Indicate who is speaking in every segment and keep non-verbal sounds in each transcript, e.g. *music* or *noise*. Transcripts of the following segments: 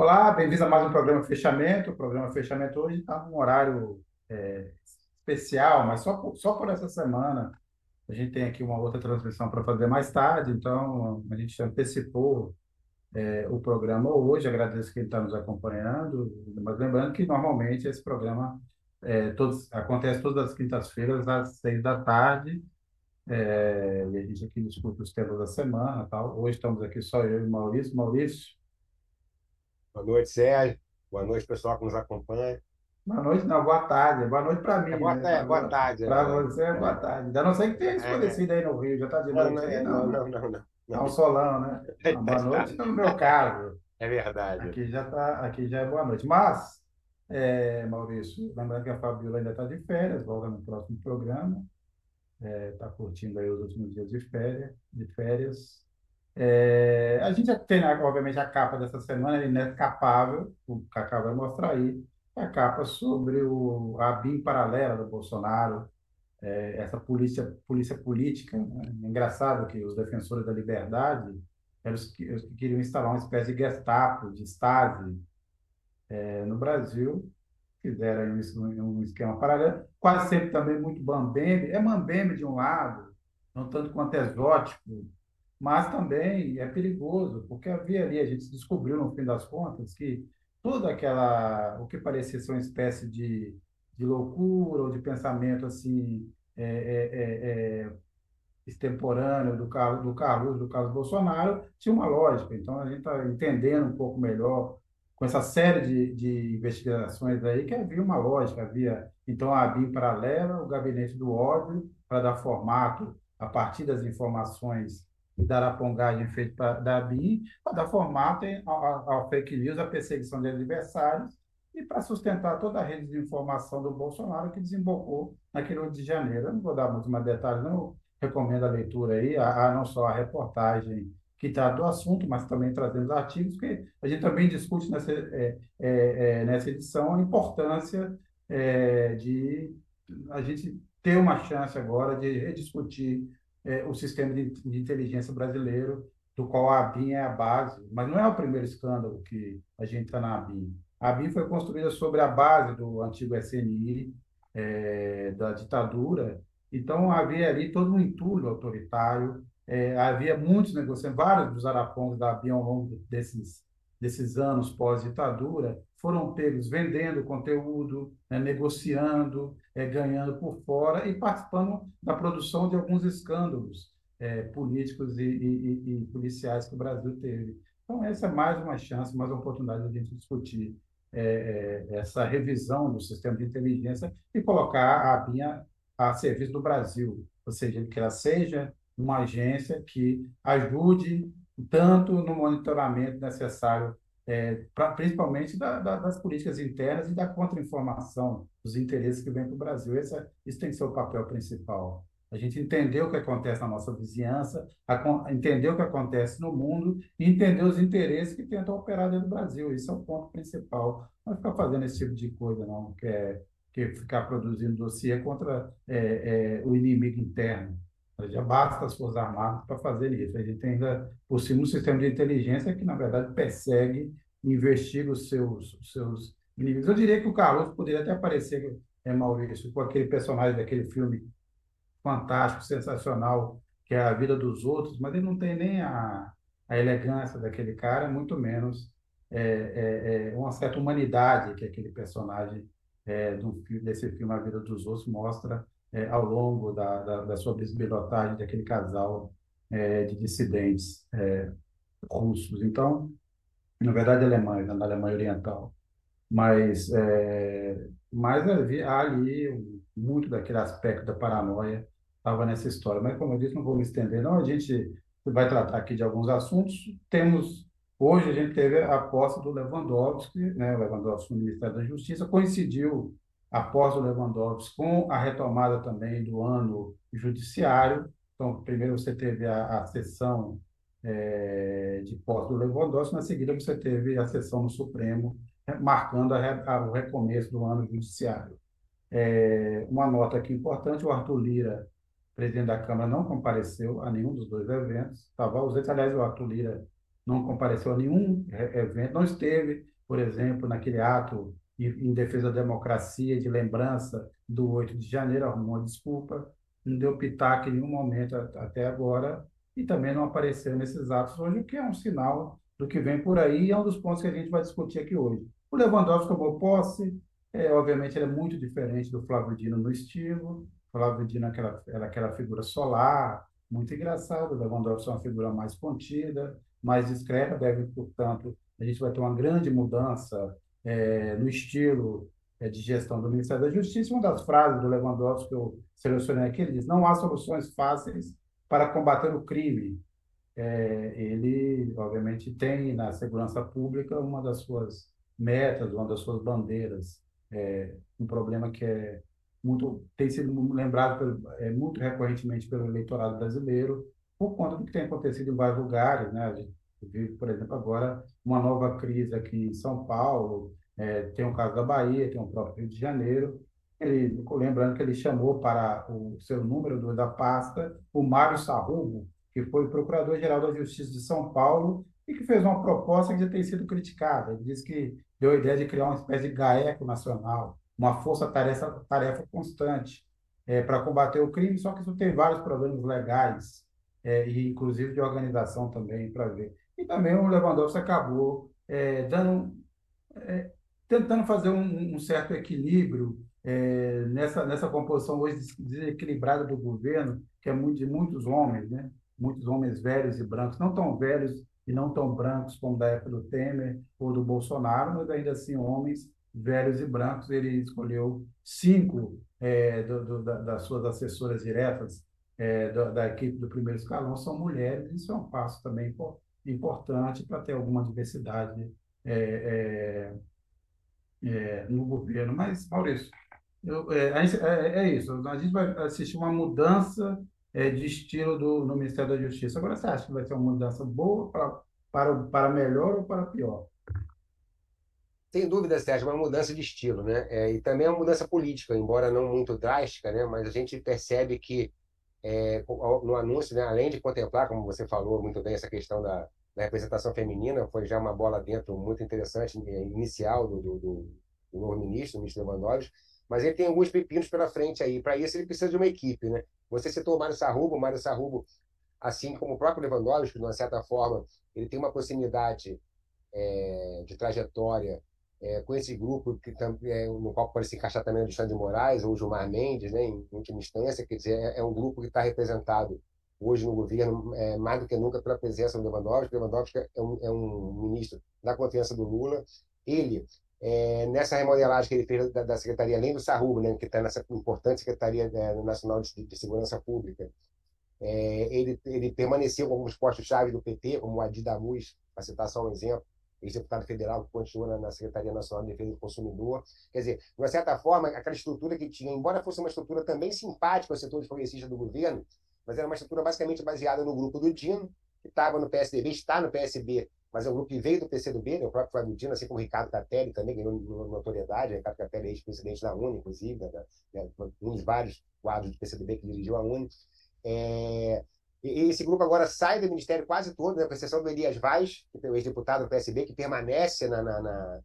Speaker 1: Olá, bem-vindos a mais um programa Fechamento. O programa Fechamento hoje está num horário é, especial, mas só por, só por essa semana. A gente tem aqui uma outra transmissão para fazer mais tarde, então a gente antecipou é, o programa hoje. Agradeço quem está nos acompanhando, mas lembrando que normalmente esse programa é, todos, acontece todas as quintas-feiras às seis da tarde. É, e a gente aqui discute os temas da semana, tal. Hoje estamos aqui só eu e Maurício. Maurício,
Speaker 2: Boa noite, Sérgio. Boa noite, pessoal que nos acompanha.
Speaker 1: Boa noite, não, boa tarde. Boa noite para mim,
Speaker 2: É boa,
Speaker 1: né?
Speaker 2: é, boa tarde.
Speaker 1: Para
Speaker 2: é.
Speaker 1: você é boa tarde. Ainda não sei que tenha
Speaker 2: É,
Speaker 1: escurecido aí no Rio, já está de noite
Speaker 2: não,
Speaker 1: aí,
Speaker 2: não,
Speaker 1: não.
Speaker 2: não, não, não.
Speaker 1: Tá um solão, né? *laughs* Não, boa noite no meu caso.
Speaker 2: É verdade.
Speaker 1: Aqui já tá, aqui já é boa noite. Mas, é, Maurício, lembrando que a Fabiola ainda está de férias, volta no próximo programa. Está curtindo aí os últimos dias de férias. De férias. É, a gente já tem, né, obviamente, a capa dessa semana, é inescapável, o Cacá vai mostrar aí, a capa sobre o, a BIM paralela do Bolsonaro, é, essa polícia, polícia política. Né? É engraçado que os defensores da liberdade eram os que, os que queriam instalar uma espécie de Gestapo, de Stasi, é, no Brasil, fizeram isso um esquema paralelo, quase sempre também muito mambembe, é mambembe de um lado, não tanto quanto exótico, mas também é perigoso, porque havia ali, a gente descobriu no fim das contas que toda aquela, o que parecia ser uma espécie de, de loucura ou de pensamento assim, é, é, é, é, extemporâneo do Carlos, do Carlos, do Carlos Bolsonaro, tinha uma lógica. Então, a gente está entendendo um pouco melhor, com essa série de, de investigações aí, que havia uma lógica. Havia, então, a ABIN paralela, o gabinete do ódio, para dar formato a partir das informações da arapongagem feita da ABIN, para dar formato ao, fake news, à perseguição de adversários, e para sustentar toda a rede de informação do Bolsonaro que desembocou naquele 8 de janeiro. Eu não vou dar muito mais detalhes, não recomendo a leitura aí, a, a não só a reportagem que trata do assunto, mas também trazendo artigos, porque a gente também discute nessa, é, é, é, nessa edição a importância é, de a gente ter uma chance agora de rediscutir é, o sistema de, de inteligência brasileiro, do qual a ABIN é a base, mas não é o primeiro escândalo que a gente está na ABIN. A ABIN foi construída sobre a base do antigo SNI, é, da ditadura, então havia ali todo um entulho autoritário, é, havia muitos negociantes, vários dos arapongos da ABIN ao longo desses, desses anos pós-ditadura, foram pegos vendendo conteúdo, né, negociando, é, ganhando por fora e participando da produção de alguns escândalos é, políticos e, e, e, policiais que o Brasil teve. Então, essa é mais uma chance, mais uma oportunidade de a gente discutir é, é, essa revisão do sistema de inteligência e colocar a ABIN a, a serviço do Brasil, ou seja, que ela seja uma agência que ajude tanto no monitoramento necessário, é, pra, principalmente da, da, das políticas internas e da contra-informação dos interesses que vêm para o Brasil. É, isso tem que ser o papel principal. A gente entender o que acontece na nossa vizinhança, a, entender o que acontece no mundo e entender os interesses que tentam operar dentro do Brasil. Isso é o ponto principal. Não ficar fazendo esse tipo de coisa, não, que é que ficar produzindo dossiê contra é, é, o inimigo interno. Já basta as Forças Armadas para fazer isso. A gente ainda, por cima, um sistema de inteligência que, na verdade, persegue investiga os seus, os seus inimigos. Eu diria que o Carlos poderia até aparecer, é, Maurício, com aquele personagem daquele filme fantástico, sensacional, que é A Vida dos Outros, mas ele não tem nem a, a elegância daquele cara, muito menos é, é, é uma certa humanidade que aquele personagem é, do, desse filme A Vida dos Outros mostra é, ao longo da, da, da sua bisbilhotagem daquele casal é, de dissidentes é, russos. Então, na verdade, alemães, na Alemanha Oriental. Mas, é, mas havia ali muito daquele aspecto da paranoia estava nessa história. Mas, como eu disse, não vou me estender, não. A gente vai tratar aqui de alguns assuntos. Temos Hoje a gente teve a posse do Lewandowski, né? o Lewandowski no Ministério da Justiça, coincidiu a posse do Lewandowski com a retomada também do ano judiciário. Então, primeiro você teve a, a sessão é, de posse do Lewandowski, na seguida você teve a sessão no Supremo, marcando a, a, o recomeço do ano judiciário. É, uma nota aqui importante, o Arthur Lira, presidente da Câmara, não compareceu a nenhum dos dois eventos, estava ausente, aliás, o Arthur Lira não compareceu a nenhum evento, não esteve, por exemplo, naquele ato em defesa da democracia, de lembrança do 8 de janeiro, arrumou uma desculpa, não deu pitaco em nenhum momento até agora, e também não apareceu nesses atos hoje, o que é um sinal do que vem por aí, e é um dos pontos que a gente vai discutir aqui hoje. O Lewandowski tomou posse, é, obviamente ele é muito diferente do Flávio Dino no estilo, Flávio Dino é aquela, era aquela figura solar, muito engraçado, o Lewandowski é uma figura mais contida, mais discreta, deve, portanto, a gente vai ter uma grande mudança é, no estilo é, de gestão do Ministério da Justiça. Uma das frases do Lewandowski que eu selecionei aqui, ele diz, não há soluções fáceis para combater o crime. É, ele, obviamente, tem na segurança pública uma das suas metas, uma das suas bandeiras, é, um problema que é muito tem sido lembrado pelo, é, muito recorrentemente pelo eleitorado brasileiro por conta do que tem acontecido em vários lugares, né? Vive, por exemplo, agora uma nova crise aqui em São Paulo, é, tem o caso da Bahia, tem o próprio Rio de Janeiro. Ele, lembrando que ele chamou para o seu número dois da pasta o Mário Sarrubo, que foi procurador-geral da Justiça de São Paulo e que fez uma proposta que já tem sido criticada. Ele disse que deu a ideia de criar uma espécie de GAECO nacional, uma força-tarefa tarefa constante é, para combater o crime, só que isso tem vários problemas legais é, e inclusive de organização também para ver. E também o Lewandowski acabou é, dando, é, tentando fazer um, um certo equilíbrio é, nessa, nessa composição hoje desequilibrada do governo, que é muito, de muitos homens, né? muitos homens velhos e brancos, não tão velhos e não tão brancos como da época do Temer ou do Bolsonaro, mas ainda assim homens velhos e brancos. Ele escolheu cinco é, do, do, da, das suas assessoras diretas é, da, da, equipe do primeiro escalão são mulheres. Isso é um passo também importante para ter alguma diversidade é, é, é no governo. Mas, Maurício, eu, é, é, é, isso. A gente vai assistir uma mudança de estilo do, no Ministério da Justiça. Agora, você acha que vai ser uma mudança boa para, para, para melhor ou para pior?
Speaker 2: Sem dúvida, Sérgio, uma mudança de estilo, né? É, e também uma mudança política, embora não muito drástica, né? Mas a gente percebe que é, no anúncio, né, além de contemplar, como você falou muito bem, essa questão da, da representação feminina, foi já uma bola dentro muito interessante, é, inicial do, do, do, do novo ministro, o ministro Lewandowski, mas ele tem alguns pepinos pela frente aí. Para isso, ele precisa de uma equipe. Né? Você citou o Mário Sarrubo. O Mário Sarrubo, assim como o próprio Lewandowski, de uma certa forma, ele tem uma proximidade é, de trajetória é, com esse grupo que é, no qual pode se encaixar também o Alexandre de Moraes ou o Gilmar Mendes, né, em última instância. Quer dizer, é, é um grupo que está representado hoje no governo, é, mais do que nunca, pela presença do Lewandowski. Lewandowski é um, é um ministro da confiança do Lula. Ele é, nessa remodelagem que ele fez da, da, Secretaria, além do Sarrubo, né, que está nessa importante Secretaria é, Nacional de, de, Segurança Pública, é, ele, ele permaneceu com alguns postos-chave do PT, como o Adi Damuz, para citar só um exemplo, ex-deputado federal que continua na, Secretaria Nacional de Defesa do Consumidor. Quer dizer, de uma certa forma, aquela estrutura que tinha, embora fosse uma estrutura também simpática ao setor de progressista do governo, mas era uma estrutura basicamente baseada no grupo do Dino, que estava no PSDB, está no PSB mas é um grupo que veio do PCdoB, né? o próprio Flávio Dino, assim como o Ricardo Catelli também ganhou notoriedade, Ricardo Catelli é ex-presidente da UNE, inclusive, né? né um dos vários quadros do PCdoB que dirigiu a UNE. É... E esse grupo agora sai do ministério quase todo, né? com exceção do Elias Vaz, que é o ex-deputado do PSB, que permanece na, na, na,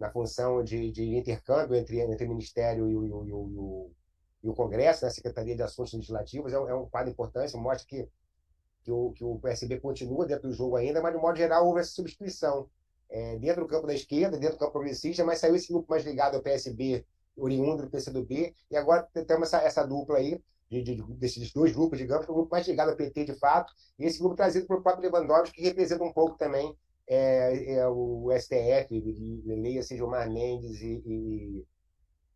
Speaker 2: na função de, de, intercâmbio entre, entre o Ministério e o, e o, e o, e o Congresso, né? a Secretaria de Assuntos Legislativos. É um, é um quadro importante, mostra que que o, que o PSB continua dentro do jogo ainda, mas de modo geral houve essa substituição. É, dentro do campo da esquerda, dentro do campo progressista, mas saiu esse grupo mais ligado ao PSB, oriundo do PCdoB, e agora temos essa, essa dupla aí, de, de, desses dois grupos, digamos, o grupo mais ligado ao PT de fato, e esse grupo trazido pelo próprio Lewandowski, que representa um pouco também é, é o STF, leia-se Gilmar Mendes e, e,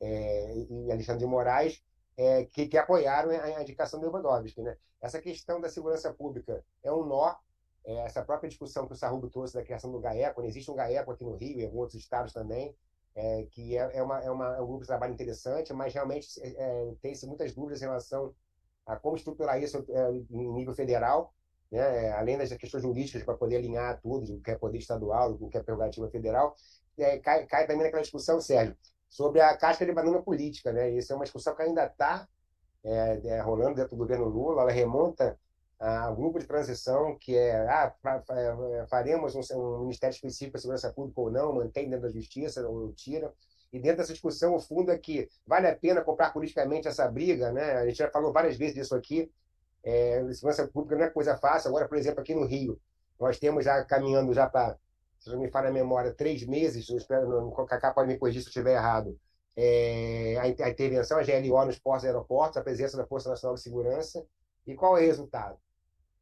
Speaker 2: é, e Alexandre de Moraes, é, que, que, apoiaram a, indicação do Lewandowski. Né? Essa questão da segurança pública é um nó, é, essa própria discussão que o Sarrubo trouxe da criação do GAECO, né? existe um GAECO aqui no Rio e em outros estados também, é, que é, é, uma, é, uma, é, um grupo de trabalho interessante, mas realmente é, tem-se muitas dúvidas em relação a como estruturar isso em nível federal, né? além das questões jurídicas para poder alinhar tudo, o que é poder estadual, o que é prerrogativa federal, cai, cai também naquela discussão, Sérgio, sobre a casca de banana política. Né? Isso é uma discussão que ainda está é, é, rolando dentro do governo Lula. Ela remonta ah, grupo de transição, que é, ah, é, faremos um, um ministério específico para segurança pública ou não, mantém dentro da justiça ou tira. E dentro dessa discussão, o fundo é que vale a pena comprar politicamente essa briga, né? A gente já falou várias vezes disso aqui. É, segurança pública não é coisa fácil. Agora, por exemplo, aqui no Rio, nós temos já caminhando já para, se não me falha a memória, três meses, eu espero, o Cacá pode me corrigir se eu estiver errado, é, a, a intervenção, a GLO nos portos e aeroportos, a presença da Força Nacional de Segurança. E qual é o resultado?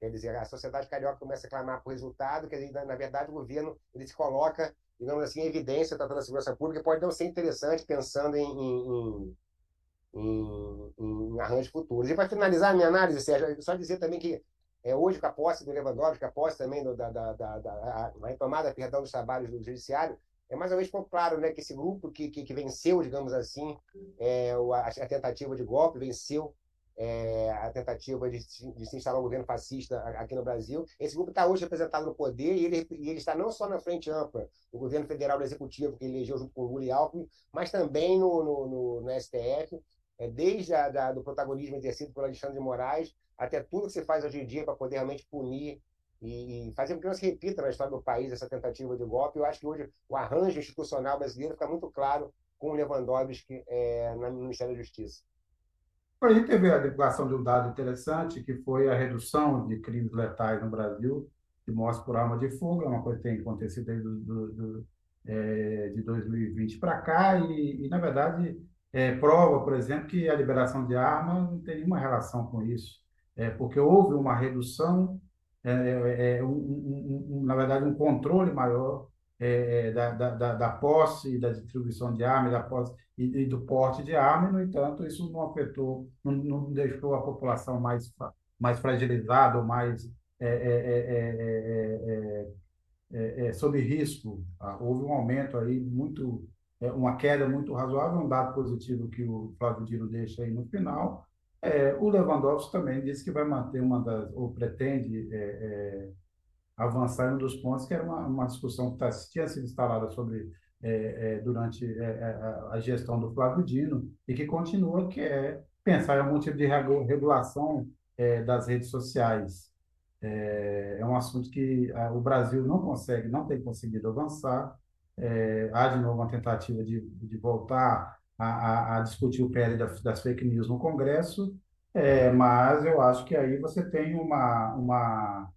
Speaker 2: Quer dizer, a sociedade carioca começa a clamar por resultado, dizer, na, na verdade, o governo ele se coloca, digamos assim, em evidência tratando a segurança pública, pode não ser interessante pensando em, em, em, em arranjos futuros. E para finalizar a minha análise, Sérgio, só dizer também que é, hoje, com a posse do Lewandowski, com a posse também do, da, da, da, da a retomada, perdão, dos trabalhos do judiciário, é mais ou menos claro né, que esse grupo que, que, que venceu, digamos assim, é, a, a tentativa de golpe, venceu é, a tentativa de, de, se instalar um governo fascista aqui no Brasil. Esse grupo está hoje representado no poder e ele, e ele, está não só na frente ampla do governo federal do executivo, que elegeu junto com o Lula e Alckmin, mas também no, no, no, no STF, é, desde a, da, do protagonismo exercido por Alexandre de Moraes até tudo que se faz hoje em dia para poder realmente punir e, e fazer com que não se repita na história do país essa tentativa de golpe. Eu acho que hoje o arranjo institucional brasileiro fica muito claro com o Lewandowski é, no Ministério da Justiça.
Speaker 1: A gente teve a divulgação de um dado interessante, que foi a redução de crimes letais no Brasil, de mortes por arma de fogo, é uma coisa que tem acontecido desde do, do, do, é, de 2020 para cá, e, e, na verdade, é, prova, por exemplo, que a liberação de armas não tem nenhuma relação com isso, é, porque houve uma redução, é, é, é um, um, um, na verdade, um controle maior é, da, da, da, posse, da distribuição de armas, da posse e, e, do porte de armas, no entanto, isso não afetou, não, não deixou a população mais, mais fragilizada ou mais é, é, sob risco. Ah, houve um aumento aí muito, uma queda muito razoável, um dado positivo que o Flávio Dino deixa aí no final. o Lewandowski também disse que vai manter uma das, ou pretende avançar em um dos pontos que era uma, uma discussão que tá, tinha sido instalada sobre é, é, durante é, é a gestão do Flávio Dino e que continua, que é pensar em algum tipo de regulação é, das redes sociais. É, é, um assunto que a, o Brasil não consegue, não tem conseguido avançar. Há de novo uma tentativa de, de voltar a, a, a discutir o PL das, das fake news no Congresso, mas eu acho que aí você tem uma, uma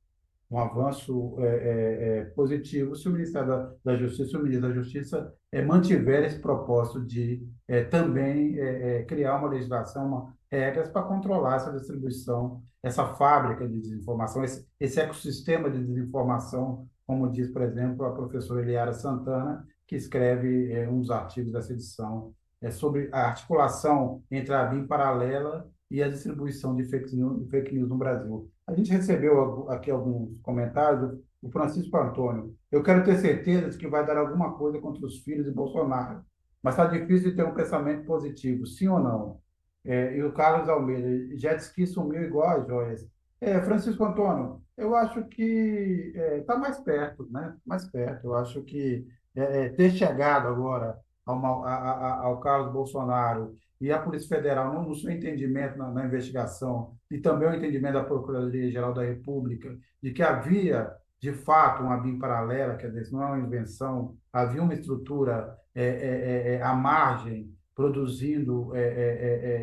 Speaker 1: um avanço é, é, é, positivo se o Ministério da, da Justiça, o ministro da Justiça, é, mantiver esse propósito de é, também é, criar uma legislação, uma, regras para controlar essa distribuição, essa fábrica de desinformação, esse, esse ecossistema de desinformação, como diz, por exemplo, a professora Eliara Santana, que escreve uns artigos dessa edição é, sobre a articulação entre a BIM paralela e a distribuição de fake news, fake news no Brasil. A gente recebeu aqui alguns comentários. O Francisco Antônio, eu quero ter certeza de que vai dar alguma coisa contra os filhos de Bolsonaro, mas está difícil de ter um pensamento positivo, sim ou não? É, e o Carlos Almeida, disse que sumiu igual a joias. É, Francisco Antônio, eu acho que está é, tá mais perto, né? Mais perto. Eu acho que é, é ter chegado agora ao, a, a, ao Carlos Bolsonaro e a Polícia Federal, no, no seu entendimento na, na, investigação, e também o entendimento da Procuradoria-Geral da República, de que havia, de fato, uma BIM paralela, quer dizer, não é uma invenção, havia uma estrutura é, é, é, à margem, produzindo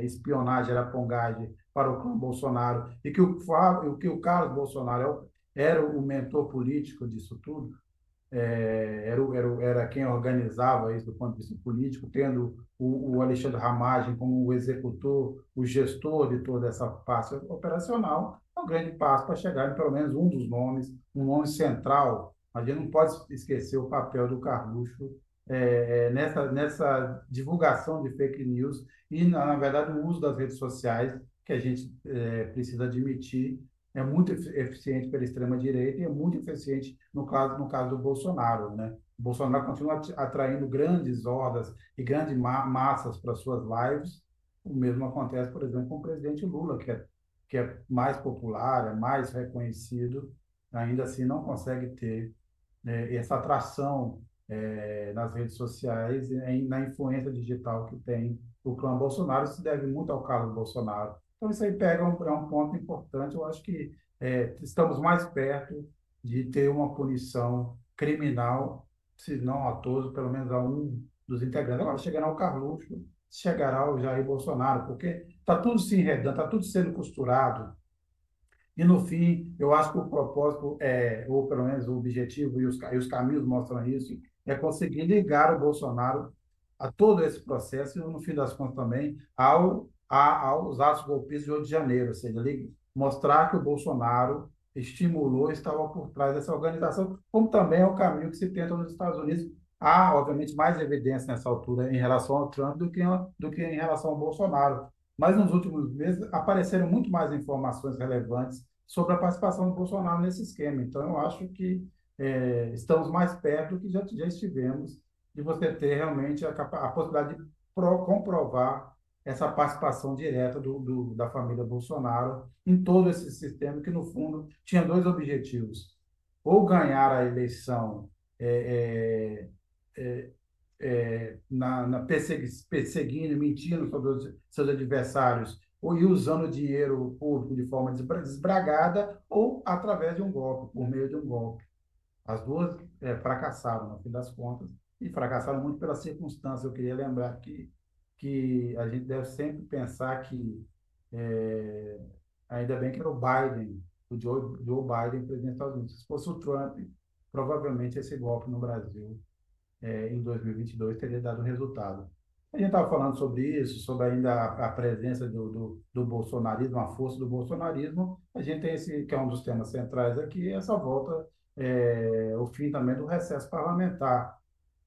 Speaker 1: espionagem, arapongagem para o clã Bolsonaro, e que o, que o Carlos Bolsonaro era o mentor político disso tudo, é, era, era, era quem organizava isso do ponto de vista político, tendo o, o Alexandre Ramagem como o executor, o gestor de toda essa parte operacional, é um grande passo para chegar em pelo menos um dos nomes, um nome central. A gente não pode esquecer o papel do Carluxo é, é, nessa, nessa divulgação de fake news e, na, na verdade, no uso das redes sociais, que a gente é, precisa admitir é muito eficiente pela extrema-direita e é muito eficiente no caso, no caso do Bolsonaro. Né? O Bolsonaro continua atraindo grandes hordas e grandes ma massas para suas lives. O mesmo acontece, por exemplo, com o presidente Lula, que é, que é mais popular, é mais reconhecido, ainda assim não consegue ter é, essa atração é, nas redes sociais e na influência digital que tem o clã Bolsonaro. Isso deve muito ao Carlos Bolsonaro, então, isso aí pega um, é um ponto importante. Eu acho que é, estamos mais perto de ter uma punição criminal, se não a todos, pelo menos a um dos integrantes. Agora chegará o Carluxo, chegará o Jair Bolsonaro, porque está tudo se enredando, está tudo sendo costurado. E, no fim, eu acho que o propósito, é, ou pelo menos o objetivo, e os, e os caminhos mostram isso, é conseguir ligar o Bolsonaro a todo esse processo e, no fim das contas, também ao, a, aos atos golpistas de 8 de janeiro, ou seja, mostrar que o Bolsonaro estimulou, estava por trás dessa organização, como também é o caminho que se tenta nos Estados Unidos. Há, obviamente, mais evidência nessa altura em relação ao Trump do que, do que em relação ao Bolsonaro. Mas nos últimos meses apareceram muito mais informações relevantes sobre a participação do Bolsonaro nesse esquema. Então, eu acho que é, estamos mais perto do que já, já estivemos de você ter realmente a, a possibilidade de pro, comprovar essa participação direta do, do, da família Bolsonaro em todo esse sistema, que, no fundo, tinha dois objetivos. Ou ganhar a eleição é, é, é, é na, na perseguindo, mentindo sobre os seus adversários, ou usando dinheiro público de forma desbragada, ou através de um golpe, por meio de um golpe. As duas é, fracassaram, no fim das contas, e fracassaram muito pela circunstância. Eu queria lembrar que que a gente deve sempre pensar que é, ainda bem que era o Biden, o Joe, Joe Biden, presidente dos Estados Unidos. Se fosse o Trump, provavelmente esse golpe no Brasil é, em 2022 teria dado resultado. A gente estava falando sobre isso, sobre ainda a, a presença do, do, do, bolsonarismo, a força do bolsonarismo. A gente tem esse, que é um dos temas centrais aqui, essa volta, é, o fim também do recesso parlamentar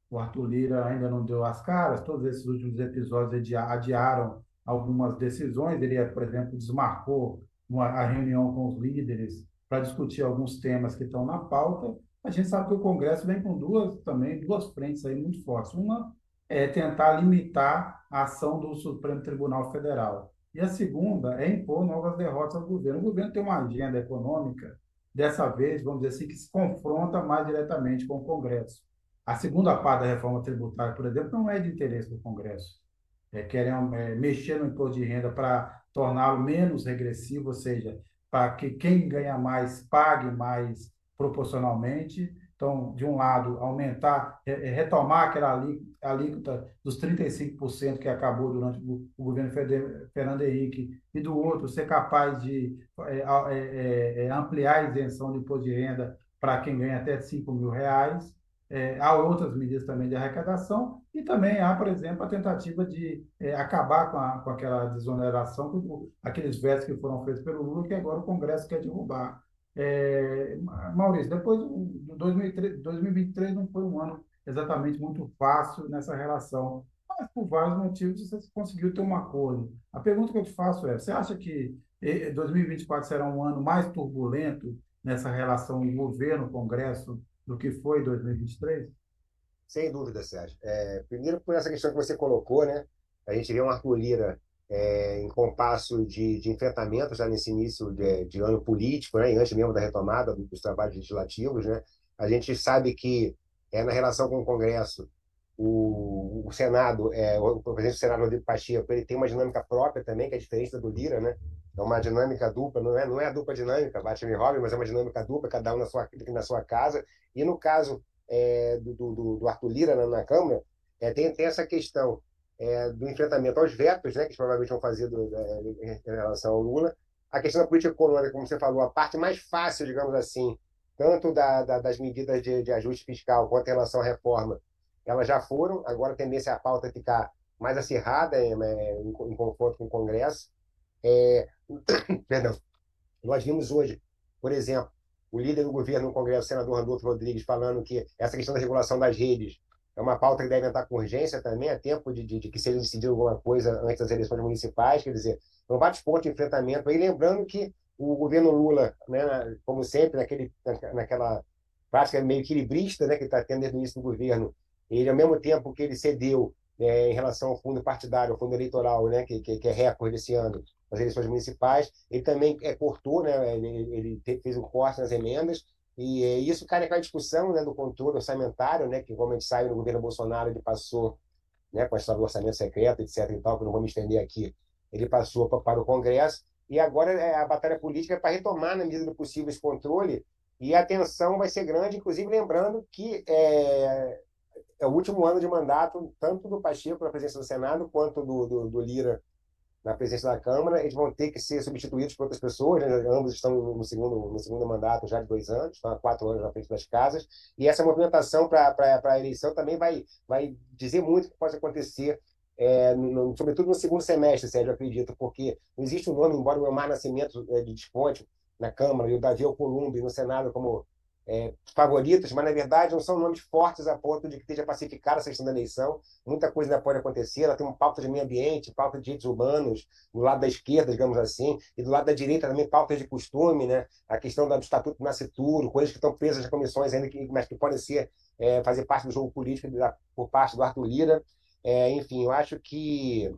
Speaker 1: o Arthur Lira ainda não deu as caras, todos esses últimos episódios adiaram algumas decisões. Ele, por exemplo, desmarcou uma, a reunião com os líderes para discutir alguns temas que estão na pauta. A gente sabe que o Congresso vem com duas também duas frentes aí muito fortes. Uma é tentar limitar a ação do Supremo Tribunal Federal. E a segunda é impor novas derrotas ao governo. O governo tem uma agenda econômica, dessa vez, vamos dizer assim, que se confronta mais diretamente com o Congresso. A segunda parte da reforma tributária, por exemplo, não é de interesse do Congresso. É, querem é, mexer no imposto de renda para torná-lo menos regressivo, ou seja, para que quem ganha mais pague mais proporcionalmente. Então, de um lado, aumentar, é, retomar aquela alíquota dos 35% que acabou durante o governo Fernando Henrique, e do outro, ser capaz de é, é, ampliar a isenção de imposto de renda para quem ganha até 5 mil reais. É, há outras medidas também de arrecadação e também há, por exemplo, a tentativa de é, acabar com, a, com aquela desoneração, com aqueles vetos que foram feitos pelo Lula, que agora o Congresso quer derrubar. É, Maurício, depois de 2003, 2023 não foi um ano exatamente muito fácil nessa relação, mas por vários motivos você conseguiu ter um acordo. A pergunta que eu te faço é: você acha que 2024 será um ano mais turbulento nessa relação governo-Congresso do que foi 2023?
Speaker 2: Sem dúvida, Sérgio. É, primeiro, por essa questão que você colocou, né? A gente vê um Arthur Lira é, em compasso de, de enfrentamento já nesse início de, de ano político, né? E antes mesmo da retomada dos trabalhos legislativos, né? A gente sabe que é, na relação com o Congresso, o, o Senado, é, o presidente do Senado, Rodrigo Pacheco, ele tem uma dinâmica própria também, que é diferente da do Lira, né? É uma dinâmica dupla, não é, não é a dupla dinâmica, Batman e Robin, mas é uma dinâmica dupla, cada um na sua, na sua casa. E no caso é, do, do, do, Arthur Lira na, na Câmara, é, tem, tem essa questão é, do enfrentamento aos vetos, né, que provavelmente vão fazer do, em relação ao Lula. A questão da política econômica, como você falou, a parte mais fácil, digamos assim, tanto da, da, das medidas de, de, ajuste fiscal quanto em relação à reforma, elas já foram. Agora a tendência é a pauta ficar mais acirrada em, é, em, em confronto com o Congresso. É, *coughs* perdão, nós vimos hoje, por exemplo, o líder do governo no Congresso, o senador Randolfo Rodrigues, falando que essa questão da regulação das redes é uma pauta que deve entrar com urgência também, a tempo de, de, de que seja decidido alguma coisa antes das eleições municipais, quer dizer, são vários pontos de enfrentamento. Aí lembrando que o governo Lula, né, como sempre, naquele, naquela prática meio equilibrista né, que está tendo desde o início do governo, ele, ao mesmo tempo que ele cedeu é, em relação ao fundo partidário, ao fundo eleitoral, né, que, que, que é recorde esse ano, nas eleições municipais. Ele também é, cortou, né, ele, ele fez um corte nas emendas, e é, isso cai naquela discussão né, do controle orçamentário, né, que como a gente sabe no governo Bolsonaro, ele passou, né, com a história do orçamento secreto, etc. e tal, que não vou me estender aqui, ele passou para o Congresso. e agora é a batalha política é para retomar, na medida do possível, esse controle, e a tensão vai ser grande, inclusive lembrando que é, é o último ano de mandato, tanto do Pacheco na presidência do Senado, quanto do, do, do Lira na presidência da Câmara, eles vão ter que ser substituídos por outras pessoas, né? ambos estão no segundo, no segundo mandato já de dois anos, estão há quatro anos na frente das casas, e essa movimentação para a eleição também vai, vai dizer muito o que pode acontecer é, no, sobretudo no segundo semestre, Sérgio, acredito, porque não existe um nome, embora o Elmar Nascimento é, de desponte na Câmara e o Davi Alcolumbre no Senado como é, favoritos, mas na verdade não são nomes fortes a ponto de que esteja pacificada essa questão da eleição. Muita coisa ainda pode acontecer. Ela tem uma pauta de meio ambiente, pauta de direitos humanos, do lado da esquerda, digamos assim, e do lado da direita também pauta de costume, né? a questão do Estatuto Nascituro, coisas que estão presas nas comissões ainda, que, mas que podem ser, é, fazer parte do jogo político da, por parte do Arthur Lira. É, enfim, eu acho que,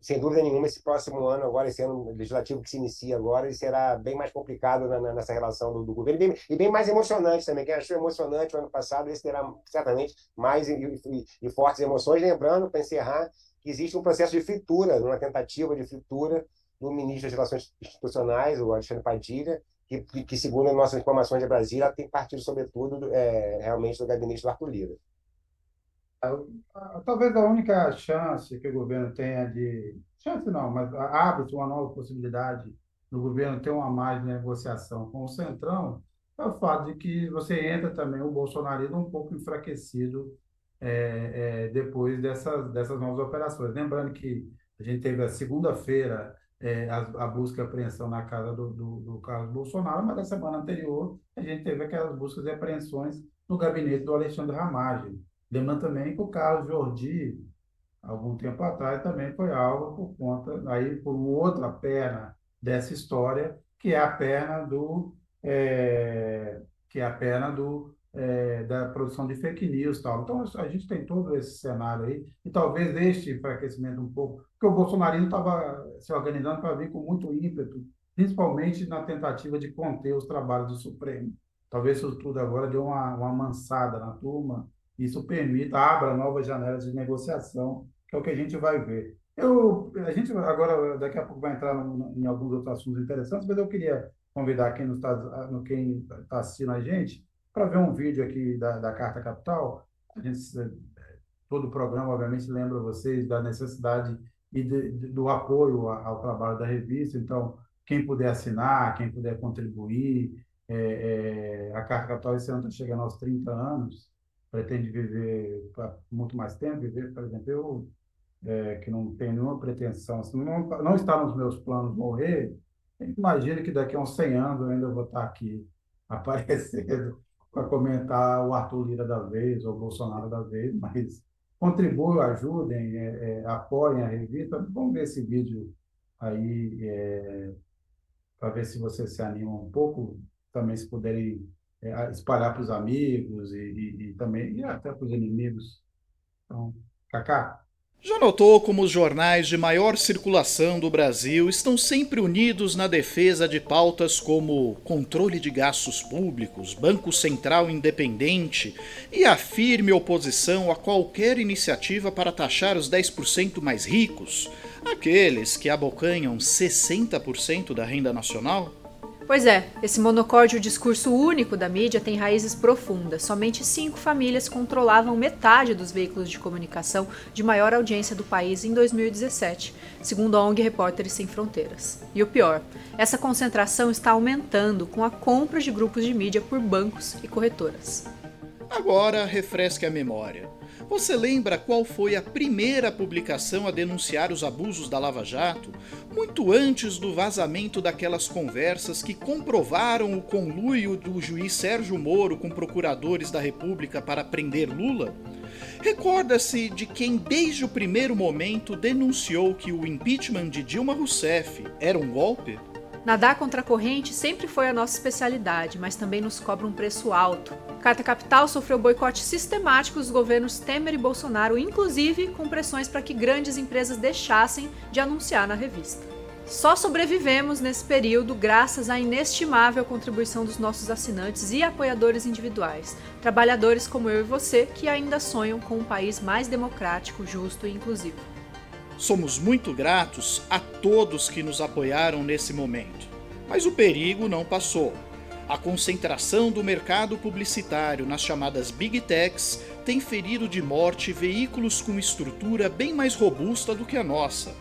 Speaker 2: sem dúvida nenhuma, esse próximo ano, agora, esse ano legislativo que se inicia agora, ele será bem mais complicado na, nessa relação do, do governo e bem, e bem, mais emocionante também. Quem achou emocionante o ano passado, esse terá certamente mais e, e, e fortes emoções. Lembrando, para encerrar, que existe um processo de fritura, uma tentativa de fritura do ministro das Relações Institucionais, o Alexandre Padilha, que, que, segundo as nossas informações de Brasília, tem partido, sobretudo, é, realmente do gabinete do Arthur Lira.
Speaker 1: Talvez a única chance que o governo tenha de. Chance não, mas abre-se uma nova possibilidade do governo ter uma de negociação com o Centrão, é o fato de que você entra também o bolsonarismo um pouco enfraquecido é, é, depois dessas, dessas novas operações. Lembrando que a gente teve a segunda-feira é, a, a, busca e apreensão na casa do, do, do, Carlos Bolsonaro, mas na semana anterior a gente teve aquelas buscas e apreensões no gabinete do Alexandre Ramagem. Lembrando também que o Carlos Jordi, algum tempo atrás, também foi alvo por conta, aí por outra perna dessa história, que é a perna do, é, que é a perna do, é, da produção de fake news tal. Então, a gente tem todo esse cenário aí, e talvez este enfraquecimento um pouco, porque o bolsonarismo estava se organizando para vir com muito ímpeto, principalmente na tentativa de conter os trabalhos do Supremo. Talvez isso tudo agora deu uma, uma mansada na turma, isso permita, abra novas janelas de negociação, que é o que a gente vai ver. Eu, a gente agora, daqui a pouco, vai entrar no, em alguns outros assuntos interessantes, mas eu queria convidar quem está quem tá assistindo a gente para ver um vídeo aqui da, da Carta Capital. A gente, todo o programa, obviamente, lembra vocês da necessidade e de, de, do apoio ao trabalho da revista. Então, quem puder assinar, quem puder contribuir, é, é, a Carta Capital esse ano está chegando aos 30 anos pretende viver muito mais tempo, viver, por exemplo, eu, é, que não tenho nenhuma pretensão, assim, não, não está nos meus planos morrer, imagina que daqui a uns 100 anos eu ainda vou estar aqui *laughs* aparecendo para comentar o Arthur Lira da vez ou o Bolsonaro da vez, mas contribuam, ajudem, é, é, apoiem a revista. Vamos ver esse vídeo aí é, para ver se você se anima um pouco, também se puderem é, espalhar para os amigos e, e, e, também e até para os inimigos. Então, Cacá.
Speaker 3: Já notou como os jornais de maior circulação do Brasil estão sempre unidos na defesa de pautas como controle de gastos públicos, Banco Central independente e a firme oposição a qualquer iniciativa para taxar os 10% mais ricos, aqueles que abocanham 60% da renda nacional?
Speaker 4: Pois é, esse monocórdio discurso único da mídia tem raízes profundas. Somente cinco famílias controlavam metade dos veículos de comunicação de maior audiência do país em 2017, segundo a ONG Repórteres Sem Fronteiras. E o pior, essa concentração está aumentando com a compra de grupos de mídia por bancos e corretoras.
Speaker 3: Agora refresque a memória. Você lembra qual foi a primeira publicação a denunciar os abusos da Lava Jato? Muito antes do vazamento daquelas conversas que comprovaram o conluio do juiz Sérgio Moro com procuradores da República para prender Lula? Recorda-se de quem, desde o primeiro momento, denunciou que o impeachment de Dilma Rousseff era um golpe?
Speaker 4: Nadar contra a corrente sempre foi a nossa especialidade, mas também nos cobra um preço alto. Carta Capital sofreu boicote sistemático dos governos Temer e Bolsonaro, inclusive com pressões para que grandes empresas deixassem de anunciar na revista. Só sobrevivemos nesse período graças à inestimável contribuição dos nossos assinantes e apoiadores individuais, trabalhadores como eu e você que ainda sonham com um país mais democrático, justo e inclusivo.
Speaker 3: Somos muito gratos a todos que nos apoiaram nesse momento. Mas o perigo não passou. A concentração do mercado publicitário nas chamadas Big Techs tem ferido de morte veículos com estrutura bem mais robusta do que a nossa.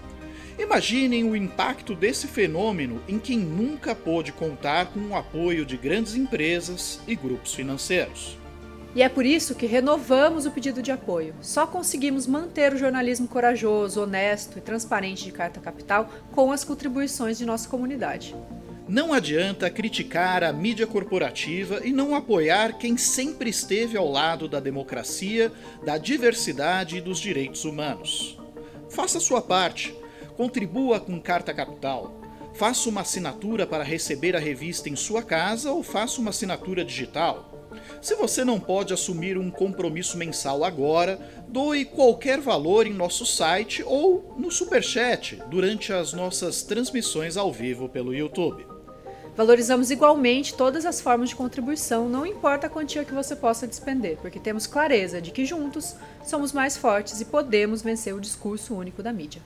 Speaker 3: Imaginem o impacto desse fenômeno em quem nunca pôde contar com o apoio de grandes empresas e grupos financeiros.
Speaker 4: E é por isso que renovamos o pedido de apoio. Só conseguimos manter o jornalismo corajoso, honesto e transparente de Carta Capital com as contribuições de nossa comunidade.
Speaker 3: Não adianta criticar a mídia corporativa e não apoiar quem sempre esteve ao lado da democracia, da diversidade e dos direitos humanos. Faça sua parte, contribua com Carta Capital. Faça uma assinatura para receber a revista em sua casa ou faça uma assinatura digital. Se você não pode assumir um compromisso mensal agora, doe qualquer valor em nosso site ou no Superchat durante as nossas transmissões ao vivo pelo YouTube.
Speaker 4: Valorizamos igualmente todas as formas de contribuição, não importa a quantia que você possa despender, porque temos clareza de que juntos somos mais fortes e podemos vencer o discurso único da mídia.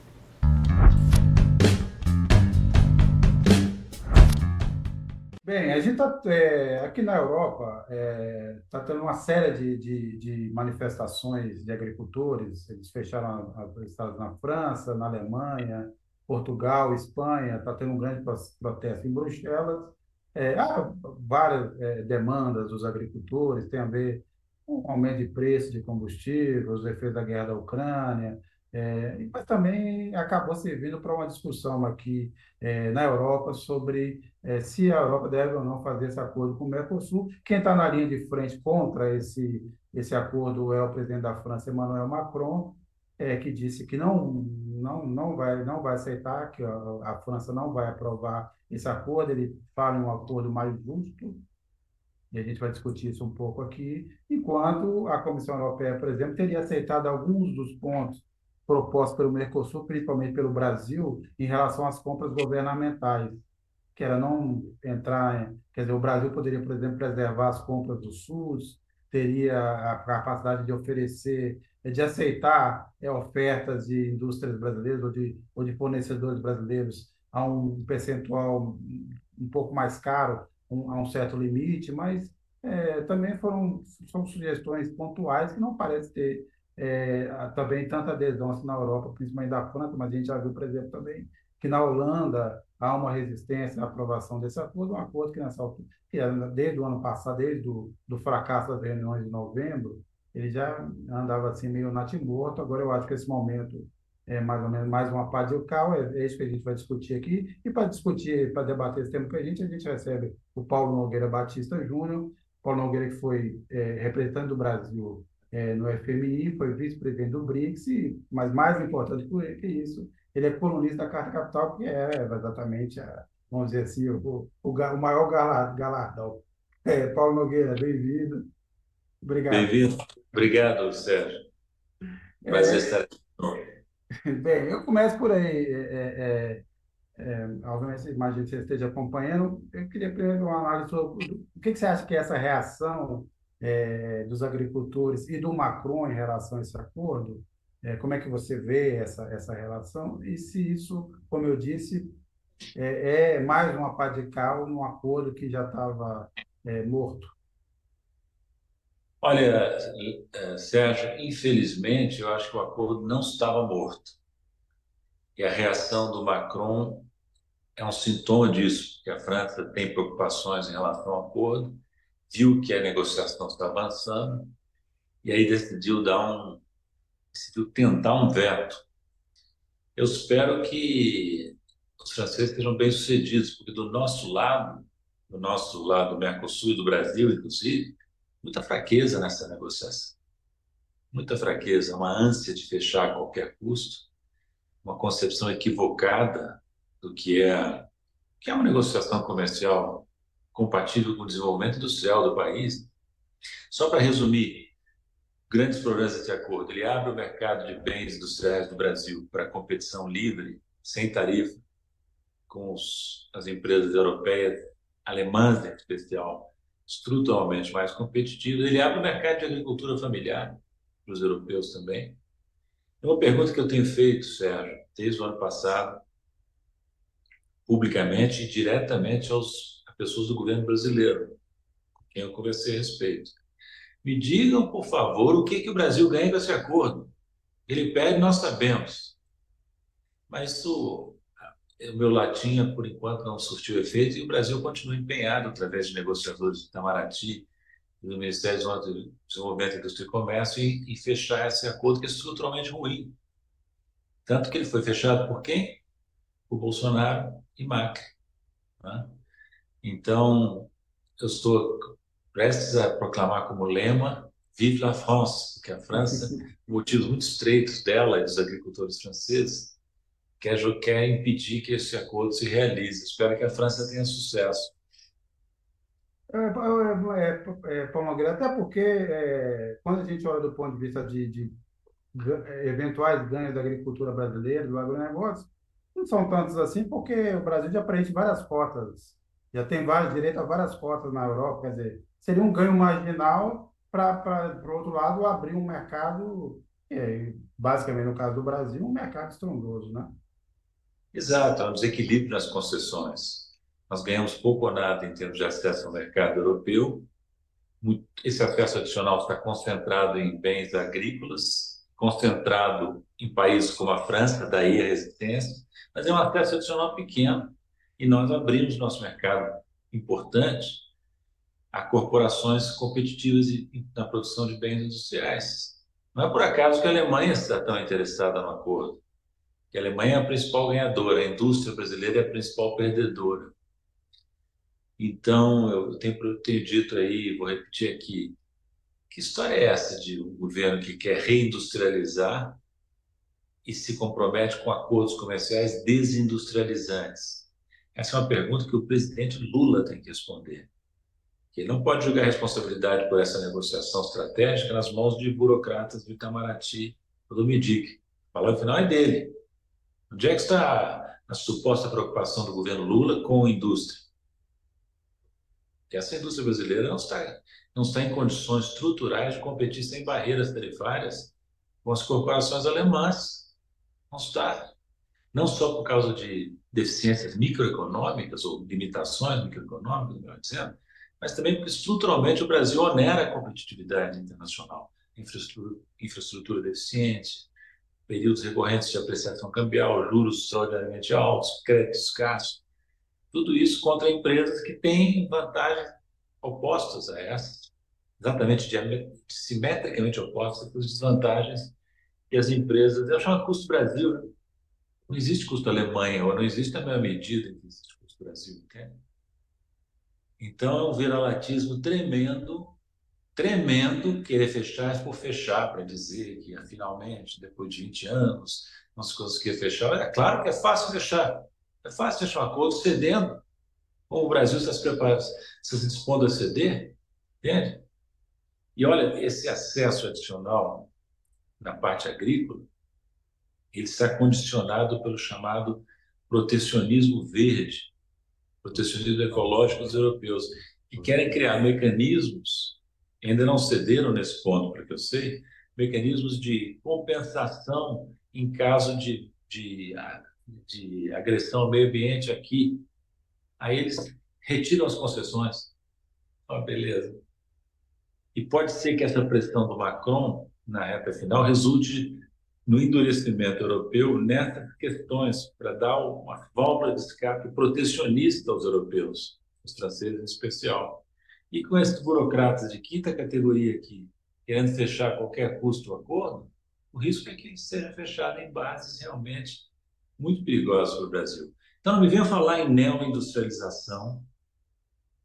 Speaker 1: Bem, a gente está é, aqui na Europa está é, tá tendo uma série de, de, de, manifestações de agricultores. Eles fecharam estados na França, na Alemanha, Portugal, Espanha, está tendo um grande protesto em Bruxelas. É, há várias é, demandas dos agricultores, tem a ver com o aumento de preço de combustível, os efeitos da guerra da Ucrânia, é, mas também acabou servindo para uma discussão aqui é, na Europa sobre é, se a Europa deve ou não fazer esse acordo com o Mercosul. Quem está na linha de frente contra esse, esse acordo é o presidente da França, Emmanuel Macron, é, que disse que não, não, não, vai, não vai aceitar, que a, a França não vai aprovar esse acordo, ele fala em um acordo mais justo, e a gente vai discutir isso um pouco aqui, enquanto a Comissão Europeia, por exemplo, teria aceitado alguns dos pontos propostos pelo Mercosul, principalmente pelo Brasil, em relação às compras governamentais, que era não entrar, quer dizer, o Brasil poderia, por exemplo, preservar as compras do SUS, teria a capacidade de oferecer de aceitar é, ofertas de indústrias brasileiras ou de, ou de fornecedores brasileiros a um percentual um pouco mais caro, um, a um certo limite, mas é, também foram são sugestões pontuais que não parece ter é, também tanta adesão assim na Europa, principalmente da França, mas a gente já viu, por exemplo, também que na Holanda há uma resistência à aprovação desse acordo, um acordo que nessa que desde o ano passado, desde o do fracasso das reuniões de novembro, ele já andava assim meio natimorto. Agora eu acho que esse momento é mais ou menos mais uma pá de cal, é, é isso que a gente vai discutir aqui. E para discutir, para debater esse tema com a gente, a gente recebe o Paulo Nogueira Batista Júnior, Paulo Nogueira que foi é, representante do Brasil é, no FMI, foi vice-presidente do BRICS, e, mas mais importante que isso, ele é colunista da Carta Capital, que é exatamente, a, vamos dizer assim, o, o, o maior galardão. É, Paulo Nogueira, bem-vindo.
Speaker 5: Obrigado. Bem-vindo. Obrigado, Sérgio. Prazer é, estar aqui. *laughs*
Speaker 1: Bem, eu começo por aí. É, é, é, é obviamente, imagino que você esteja acompanhando. Eu queria primeiro uma análise sobre o que, que você acha que é essa reação é, dos agricultores e do Macron em relação a esse acordo. É, como é que você vê essa, essa relação? E se isso, como eu disse, é, é mais uma pá de cal num acordo que já estava morto?
Speaker 5: Olha, Sérgio, infelizmente, eu acho que o acordo não estava morto. E a reação do Macron é um sintoma disso, que a França tem preocupações em relação ao acordo, viu que a negociação está avançando e aí decidiu dar um decidiu tentar um veto. Eu espero que os franceses sejam bem-sucedidos, porque do nosso lado, do nosso lado do Mercosul e do Brasil, inclusive, muita fraqueza nessa negociação. Muita fraqueza, uma ânsia de fechar a qualquer custo, uma concepção equivocada do que é, que é uma negociação comercial compatível com o desenvolvimento industrial do país. Só para resumir, grandes problemas desse acordo. Ele abre o mercado de bens industriais do Brasil para competição livre, sem tarifa, com os, as empresas europeias, alemãs em especial, estruturalmente mais competitivos, ele abre o mercado de agricultura familiar para os europeus também. É uma pergunta que eu tenho feito, Sérgio, desde o ano passado, publicamente e diretamente aos pessoas do governo brasileiro, com quem eu conversei a respeito. Me digam, por favor, o que, que o Brasil ganha com esse acordo. Ele pede, nós sabemos. Mas o meu latinha, por enquanto, não surtiu efeito e o Brasil continua empenhado, através de negociadores de Itamaraty e do Ministério do Desenvolvimento, Indústria e Comércio, em, em fechar esse acordo que é estruturalmente ruim. Tanto que ele foi fechado por quem? Por Bolsonaro e Macri. Né? Então, eu estou prestes a proclamar como lema Vive la France, porque a França, *laughs* motivos muito estreitos dela e dos agricultores franceses, quer, quer impedir que esse acordo se realize. Espero que a França tenha sucesso.
Speaker 1: É, é, é, é até porque é, quando a gente olha do ponto de vista de, de eventuais ganhos da agricultura brasileira, do agronegócio, não são tantos assim, porque o Brasil já preenche várias cotas, já tem vários direitos a várias cotas na Europa, quer dizer, seria um ganho marginal para, por outro lado, abrir um mercado, é, basicamente no caso do Brasil, um mercado estrondoso, né?
Speaker 5: Exato, há um desequilíbrio nas concessões. Nós ganhamos pouco ou nada em termos de acesso ao mercado europeu. Esse acesso adicional está concentrado em bens agrícolas, concentrado em países como a França, daí a resistência, mas é um acesso adicional pequeno. E nós abrimos nosso mercado importante a corporações competitivas na produção de bens industriais. Não é por acaso que a Alemanha está tão interessada no acordo, que a Alemanha é a principal ganhadora, a indústria brasileira é a principal perdedora. Então, eu tenho, eu tenho dito aí, vou repetir aqui, que história é essa de um governo que quer reindustrializar e se compromete com acordos comerciais desindustrializantes? Essa é uma pergunta que o presidente Lula tem que responder. Ele não pode jogar a responsabilidade por essa negociação estratégica nas mãos de burocratas do Itamaraty ou do MIDIC. A palavra final é dele. Onde é que está a suposta preocupação do governo Lula com a indústria? Que essa indústria brasileira não está, não está em condições estruturais de competir sem barreiras tarifárias com as corporações alemãs. Não está. Não só por causa de deficiências microeconômicas ou limitações microeconômicas, melhor dizendo, mas também porque estruturalmente o Brasil onera a competitividade internacional. Infraestrutura, infraestrutura deficiente, períodos recorrentes de apreciação cambial, juros extraordinariamente altos, crédito escasso, tudo isso contra empresas que têm vantagens opostas a essas, exatamente simetricamente opostas às desvantagens que as empresas. Eu chamo custo Brasil, né? Não existe custo Alemanha, ou não existe a mesma medida que existe custo Brasil, entende? Então, é um viralatismo tremendo, tremendo, querer fechar por fechar, para dizer que, finalmente, depois de 20 anos, não se conseguia fechar. É claro que é fácil fechar. É fácil fechar um acordo cedendo. Como o Brasil está se preparando, está se dispondo a ceder, entende? E olha, esse acesso adicional na parte agrícola, ele está condicionado pelo chamado protecionismo verde, protecionismo ecológico dos europeus, que querem criar mecanismos, ainda não cederam nesse ponto, para que eu sei, mecanismos de compensação em caso de, de, de agressão ao meio ambiente aqui. Aí eles retiram as concessões. Ah, beleza. E pode ser que essa pressão do Macron, na reta final, resulte no endurecimento europeu nessas questões, para dar uma válvula de escape protecionista aos europeus, os franceses em especial. E com esses burocratas de quinta categoria aqui, querendo fechar qualquer custo o acordo, o risco é que ele seja fechado em bases realmente muito perigosas para o Brasil. Então, não me venha falar em neoindustrialização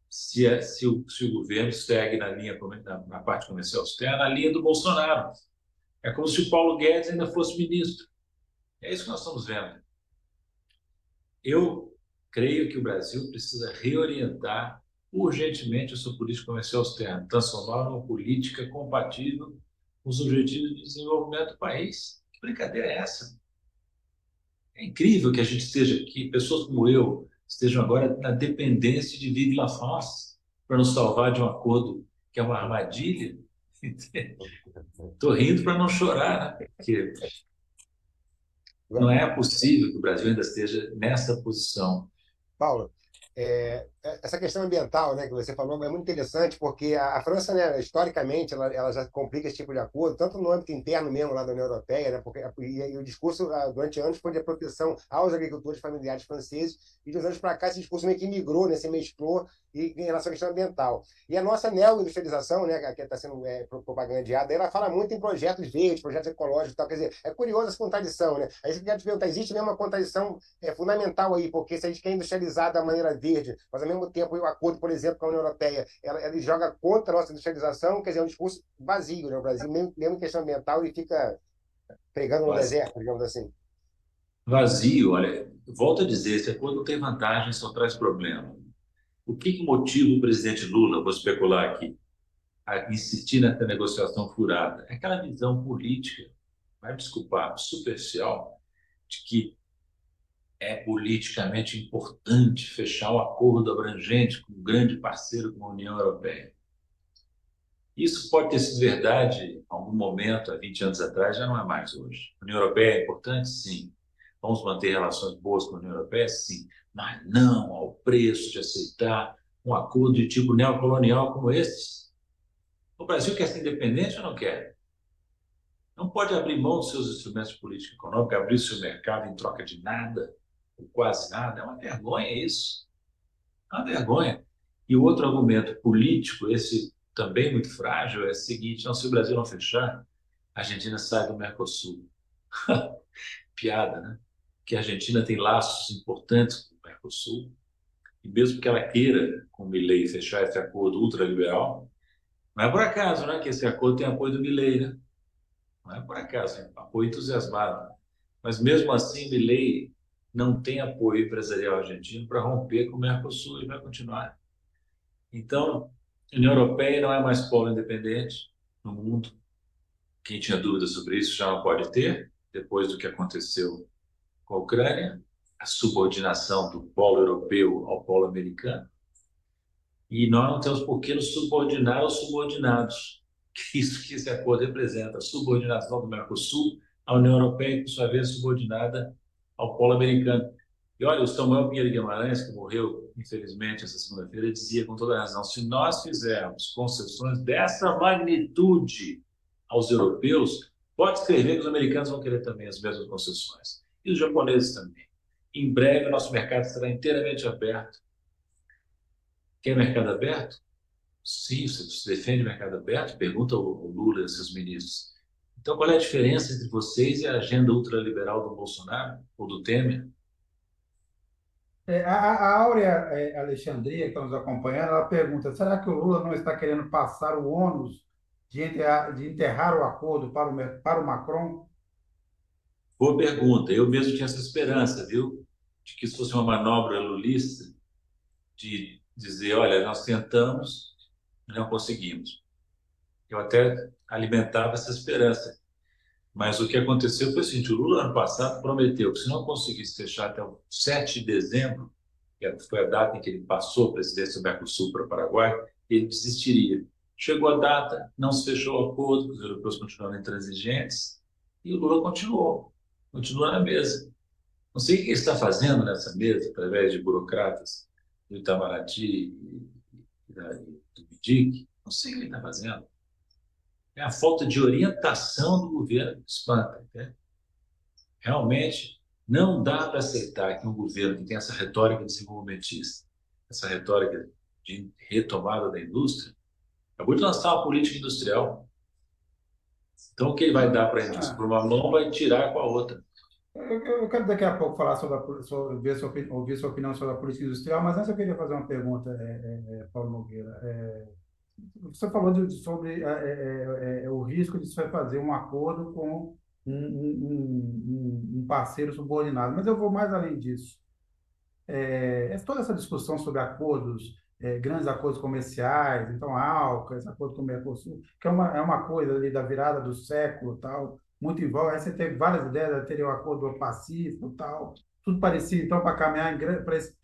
Speaker 5: se, é, se, o, se o governo segue na linha na, na parte comercial externa, na linha do Bolsonaro é como se o Paulo Guedes ainda fosse ministro. É isso que nós estamos vendo. Eu creio que o Brasil precisa reorientar urgentemente a sua política comercial externa, transformar numa política compatível com os objetivos de desenvolvimento do país. Que brincadeira é essa? É incrível que a gente esteja aqui, pessoas como eu, estejam agora na dependência de Vive la para nos salvar de um acordo que é uma armadilha *laughs* Estou rindo para não chorar, né? Porque Não é possível que o Brasil ainda esteja nessa posição.
Speaker 2: Paulo, é, é, essa questão ambiental, né, que você falou, é muito interessante, porque a, a França, né, historicamente, ela, ela, já complica esse tipo de acordo, tanto no âmbito interno mesmo lá da União Europeia, né, porque e, e o discurso ah, durante anos foi de proteção aos agricultores familiares franceses, e de uns anos para cá esse discurso meio que migrou, né, se mesclou e, em relação à questão ambiental. E a nossa neo-industrialização, né, que está sendo é, propagandeada, ela fala muito em projetos verdes, projetos ecológicos e tal. Quer dizer, é curiosa essa contradição, né? Aí você quer te perguntar, existe mesmo uma contradição é, fundamental aí, porque se a gente quer industrializar da maneira verde, mas ao mesmo tempo o acordo, por exemplo, com a União Europeia, ela, ela joga contra a nossa industrialização, quer dizer, é um discurso vazio, né? O Brasil, mesmo, mesmo em questão ambiental, ele fica pregando no deserto, digamos assim.
Speaker 5: Vazio, olha, volto a dizer, esse acordo não tem vantagem, só traz problema. O que, que motiva o presidente Lula, vou especular aqui, a insistir nessa negociação furada? É aquela visão política, vai desculpar, superficial, de que é politicamente importante fechar um acordo abrangente com um grande parceiro como a União Europeia. Isso pode ter sido verdade em algum momento, há 20 anos atrás, já não é mais hoje. A União Europeia é importante? Sim. Vamos manter relações boas com a União Europeia? Sim mas não ao preço de aceitar um acordo de tipo neocolonial como esse. O Brasil quer ser independente ou não quer? Não pode abrir mão dos seus instrumentos de política econômica, abrir seu mercado em troca de nada, ou quase nada. É uma vergonha isso. É uma vergonha. E o outro argumento político, esse também muito frágil, é o seguinte: não, se o Brasil não fechar, a Argentina sai do Mercosul. *laughs* Piada, né? Que a Argentina tem laços importantes Mercosul, e mesmo que ela queira, com o Milley, fechar esse acordo ultraliberal, não é por acaso né, que esse acordo tem apoio do Milley, né? Não é por acaso, apoio entusiasmado. Mas mesmo assim, Milley não tem apoio empresarial argentino para romper com o Mercosul e vai continuar. Então, a União Europeia não é mais polo independente no mundo. Quem tinha dúvidas sobre isso já não pode ter, depois do que aconteceu com a Ucrânia a subordinação do polo europeu ao polo americano. E nós não temos por que nos subordinar aos subordinados. *laughs* Isso que esse acordo representa, a subordinação do Mercosul à União Europeia, que, por sua vez, é subordinada ao polo americano. E olha, o Samuel Pinheiro Guimarães, que morreu, infelizmente, essa segunda-feira, dizia com toda razão: se nós fizermos concessões dessa magnitude aos europeus, pode escrever que os americanos vão querer também as mesmas concessões. E os japoneses também. Em breve, o nosso mercado estará inteiramente aberto. Quer mercado aberto? Sim, você defende mercado aberto? Pergunta o Lula e seus ministros. Então, qual é a diferença entre vocês e a agenda ultraliberal do Bolsonaro ou do Temer?
Speaker 1: É, a, a Áurea é, Alexandria, que está nos acompanhando, ela pergunta: será que o Lula não está querendo passar o ônus de enterrar, de enterrar o acordo para o, para o Macron?
Speaker 5: Boa pergunta. Eu mesmo tinha essa esperança, viu? De que isso fosse uma manobra lulista de dizer, olha, nós tentamos, não conseguimos. Eu até alimentava essa esperança. Mas o que aconteceu foi o seguinte, o Lula, ano passado, prometeu que se não conseguisse fechar até o 7 de dezembro, que foi a data em que ele passou a presidência do Mercosul para o Paraguai, ele desistiria. Chegou a data, não se fechou o acordo, os europeus continuaram intransigentes, e o Lula continuou continua na mesa. Não sei o que está fazendo nessa mesa, através de burocratas do Itamaraty e, do BIDIC. Não sei o que ele está fazendo. É a falta de orientação do governo que espanta. Né? Realmente, não dá para aceitar que um governo que tem essa retórica desenvolvimentista, essa retórica de retomada da indústria, acabou de lançar uma política industrial então, o que ele vai dar para a indústria por uma mão vai tirar com a outra.
Speaker 1: Eu, quero daqui a pouco falar sobre, a, sobre ver sua, ouvir sua opinião sobre a política industrial, mas antes eu queria fazer uma pergunta, é, é, é Paulo Nogueira. É, você falou de, sobre é, é, o risco de você fazer um acordo com um, um, um, parceiro subordinado, mas eu vou mais além disso. toda essa discussão sobre acordos grandes acordos comerciais, então a ALCA, esse acordo com o Mercosul, que é uma, é uma coisa ali da virada do século tal, muito em volta. Aí você teve várias ideias, teria o acordo do Pacífico tal, tudo parecia, então, para caminhar para esse,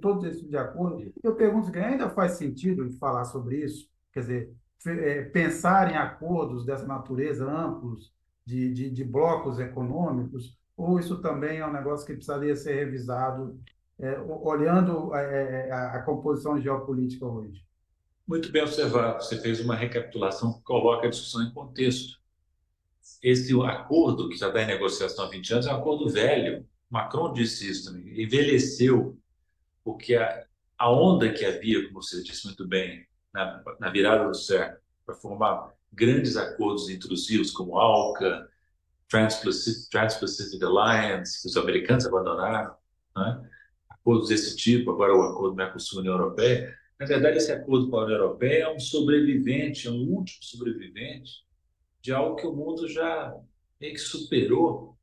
Speaker 1: todos esses de acordo. Eu pergunto se ainda faz sentido falar sobre isso, quer dizer, é, pensar em acordos dessa natureza amplos, de, de, de blocos econômicos, ou isso também é um negócio que precisaria ser revisado, é, olhando é, é, a, a composição geopolítica hoje?
Speaker 5: Muito bem observado. Você fez uma recapitulação que coloca a discussão em contexto. Esse acordo que já está em negociação há 20 anos é um acordo velho. Macron disse isso também. Envelheceu, porque a, a onda que havia, como você disse muito bem, na, na virada do século, para formar grandes acordos intrusivos como ALCA, Trans-Pacific Alliance, que os americanos abandonaram, né? acordos desse tipo, agora o acordo Mercosul-União Europeia. Na verdade, esse acordo com a União Europeia é um sobrevivente, é um último sobrevivente de algo que o mundo já meio que superou,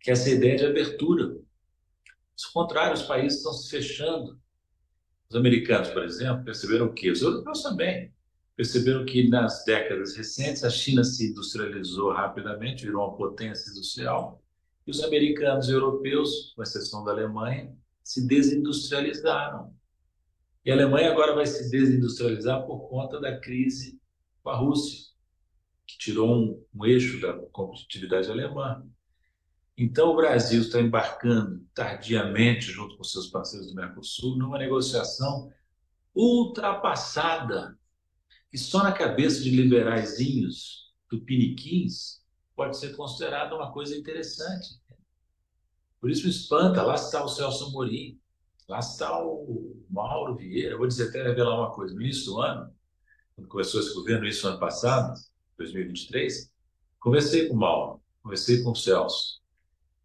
Speaker 5: que é essa ideia de abertura. Ao contrário, os países estão se fechando. Os americanos, por exemplo, perceberam o quê? Os europeus também perceberam que nas décadas recentes a China se industrializou rapidamente, virou uma potência industrial, e os americanos e europeus, com exceção da Alemanha, se desindustrializaram. E a Alemanha agora vai se desindustrializar por conta da crise com a Rússia, que tirou um, um eixo da competitividade alemã. Então, o Brasil está embarcando tardiamente, junto com seus parceiros do Mercosul, numa negociação ultrapassada que só na cabeça de liberaizinhos tupiniquins pode ser considerada uma coisa interessante. Por isso espanta, lá está o Celso Amorim, lá está o Mauro Vieira. vou dizer até revelar uma coisa, no início do ano, quando começou esse governo, isso ano passado, 2023, conversei com o Mauro, conversei com o Celso,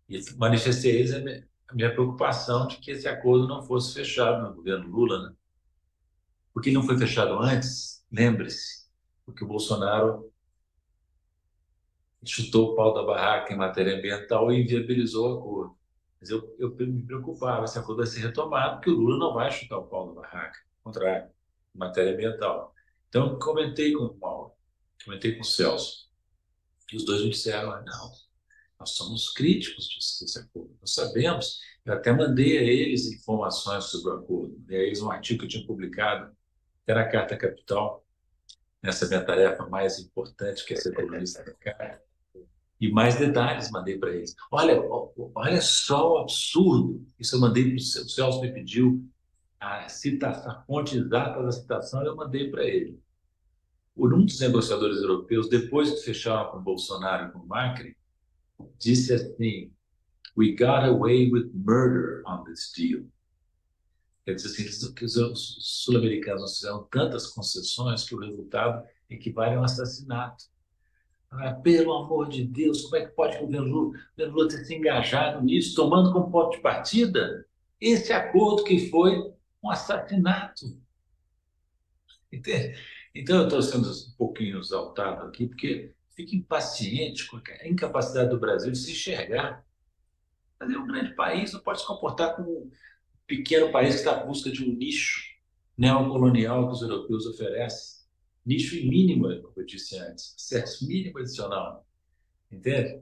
Speaker 5: e manifestei a eles a minha, a minha preocupação de que esse acordo não fosse fechado no governo Lula, né? Porque não foi fechado antes, Lembre-se, porque o Bolsonaro chutou o pau da barraca em matéria ambiental e inviabilizou o acordo. Mas eu, eu me preocupava, esse acordo vai ser retomado, porque o Lula não vai chutar o pau da barraca, ao contrário, em matéria ambiental. Então, comentei com o Paulo, comentei com o Celso, e os dois me disseram, ah, não, nós somos críticos desse acordo, nós sabemos, eu até mandei a eles informações sobre o acordo, mandei a eles um artigo que eu tinha publicado era a Carta Capital, nessa minha tarefa mais importante, que é ser colunista da Carta. E mais detalhes mandei para eles. Olha, olha só o absurdo. Isso eu mandei para o Celso, me pediu a, citação, a fonte exata da citação, eu mandei para ele. Por um dos negociadores europeus, depois que fecharam com Bolsonaro e com Macri, disse assim: We got away with murder on this deal. Quer dizer assim, que os sul-americanos fizeram tantas concessões que o resultado equivale a um assassinato. Ah, pelo amor de Deus, como é que pode o governo Lula, ter se engajado nisso, tomando como ponto de partida esse acordo que foi um assassinato? Entende? Então, eu estou sendo um pouquinho exaltado aqui, porque fico impaciente com a incapacidade do Brasil de se enxergar. Mas é um grande país, não pode se comportar como pequeno país que está à busca de um nicho neocolonial que os europeus oferecem. Nicho mínimo, como eu disse antes, acesso mínimo adicional. Entende?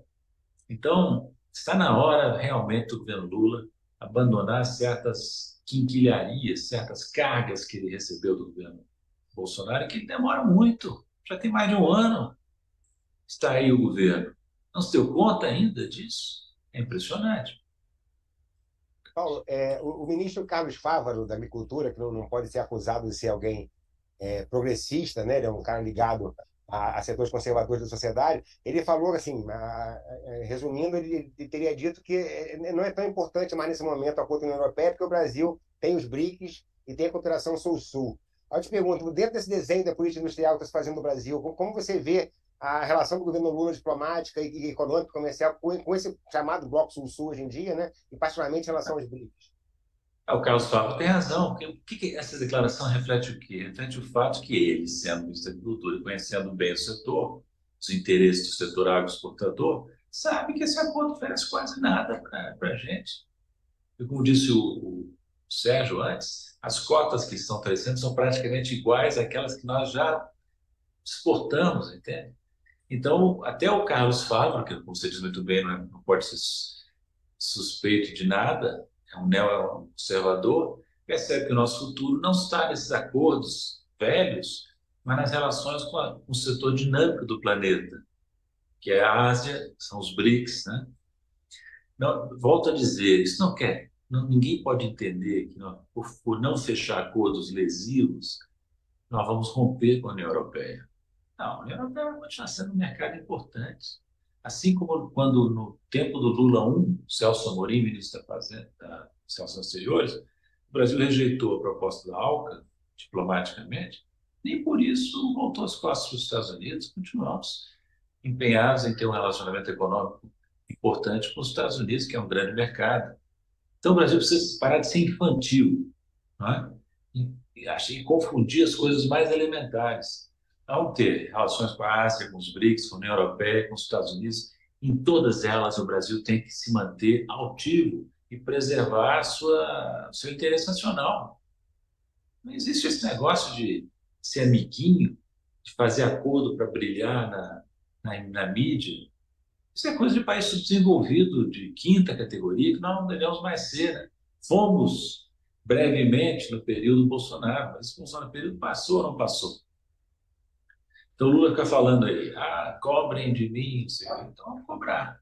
Speaker 5: Então, está na hora realmente do governo Lula abandonar certas quinquilharias, certas cargas que ele recebeu do governo Bolsonaro, que demora muito. Já tem mais de um ano. Está aí o governo. Não se deu conta ainda disso? É impressionante.
Speaker 2: Paulo, é, o, o, ministro Carlos Fávaro, da Agricultura, que não, não pode ser acusado de ser alguém é, progressista, né? ele é um cara ligado a, a, setores conservadores da sociedade, ele falou assim, a, a, resumindo, ele, ele, teria dito que é, não é tão importante mais nesse momento a União Europeia, porque o Brasil tem os BRICS e tem a cooperação Sul-Sul. Eu te pergunto, dentro desse desenho da política industrial que está se fazendo no Brasil, como você vê a relação do governo Lula diplomática e econômica comercial com, esse chamado Bloco Sul-Sul hoje em dia, né? e particularmente em relação aos BRICS?
Speaker 5: É, o Carlos Fábio tem razão, o que, que essa declaração reflete o quê? Reflete o fato que ele, sendo ministro da Agricultura e conhecendo bem o setor, os interesses do setor agroexportador, sabe que esse acordo oferece quase nada para a gente. E como disse o, o Sérgio antes, as cotas que estão oferecendo são praticamente iguais àquelas que nós já exportamos, entende? Então, até o Carlos Fávaro, que, como você diz muito bem, não, é, pode ser suspeito de nada, é um neoconservador, percebe que o nosso futuro não está nesses acordos velhos, mas nas relações com, a, com o setor dinâmico do planeta, que é a Ásia, são os BRICS, né? Não, volto a dizer, isso não quer. Não, ninguém pode entender que nós, por, por não fechar acordos lesivos, nós vamos romper com a União Europeia. Não, a União Europeia vai continuar sendo um mercado importante. Assim como quando, no tempo do Lula I, Celso Amorim, ministro da Fazenda, da Relações Exteriores, o Brasil rejeitou a proposta da ALCA, diplomaticamente, nem por isso voltou as costas para os Estados Unidos. Continuamos empenhados em ter um relacionamento econômico importante com os Estados Unidos, que é um grande mercado. Então, o Brasil precisa parar de ser infantil não é? e, e confundir as coisas mais elementares. Não ter relações com a Ásia, com os BRICS, com a União Europeia, com os Estados Unidos. Em todas elas, o Brasil tem que se manter altivo e preservar sua, seu interesse nacional. Não existe esse negócio de ser amiguinho, de fazer acordo para brilhar na, na, na, mídia. Isso é coisa de país subdesenvolvido, de quinta categoria, que nós não devemos mais ser. Né? Fomos brevemente no período Bolsonaro, mas Bolsonaro período passou ou não passou? Então Lula fica falando aí, ah, cobrem de mim, então vamos cobrar.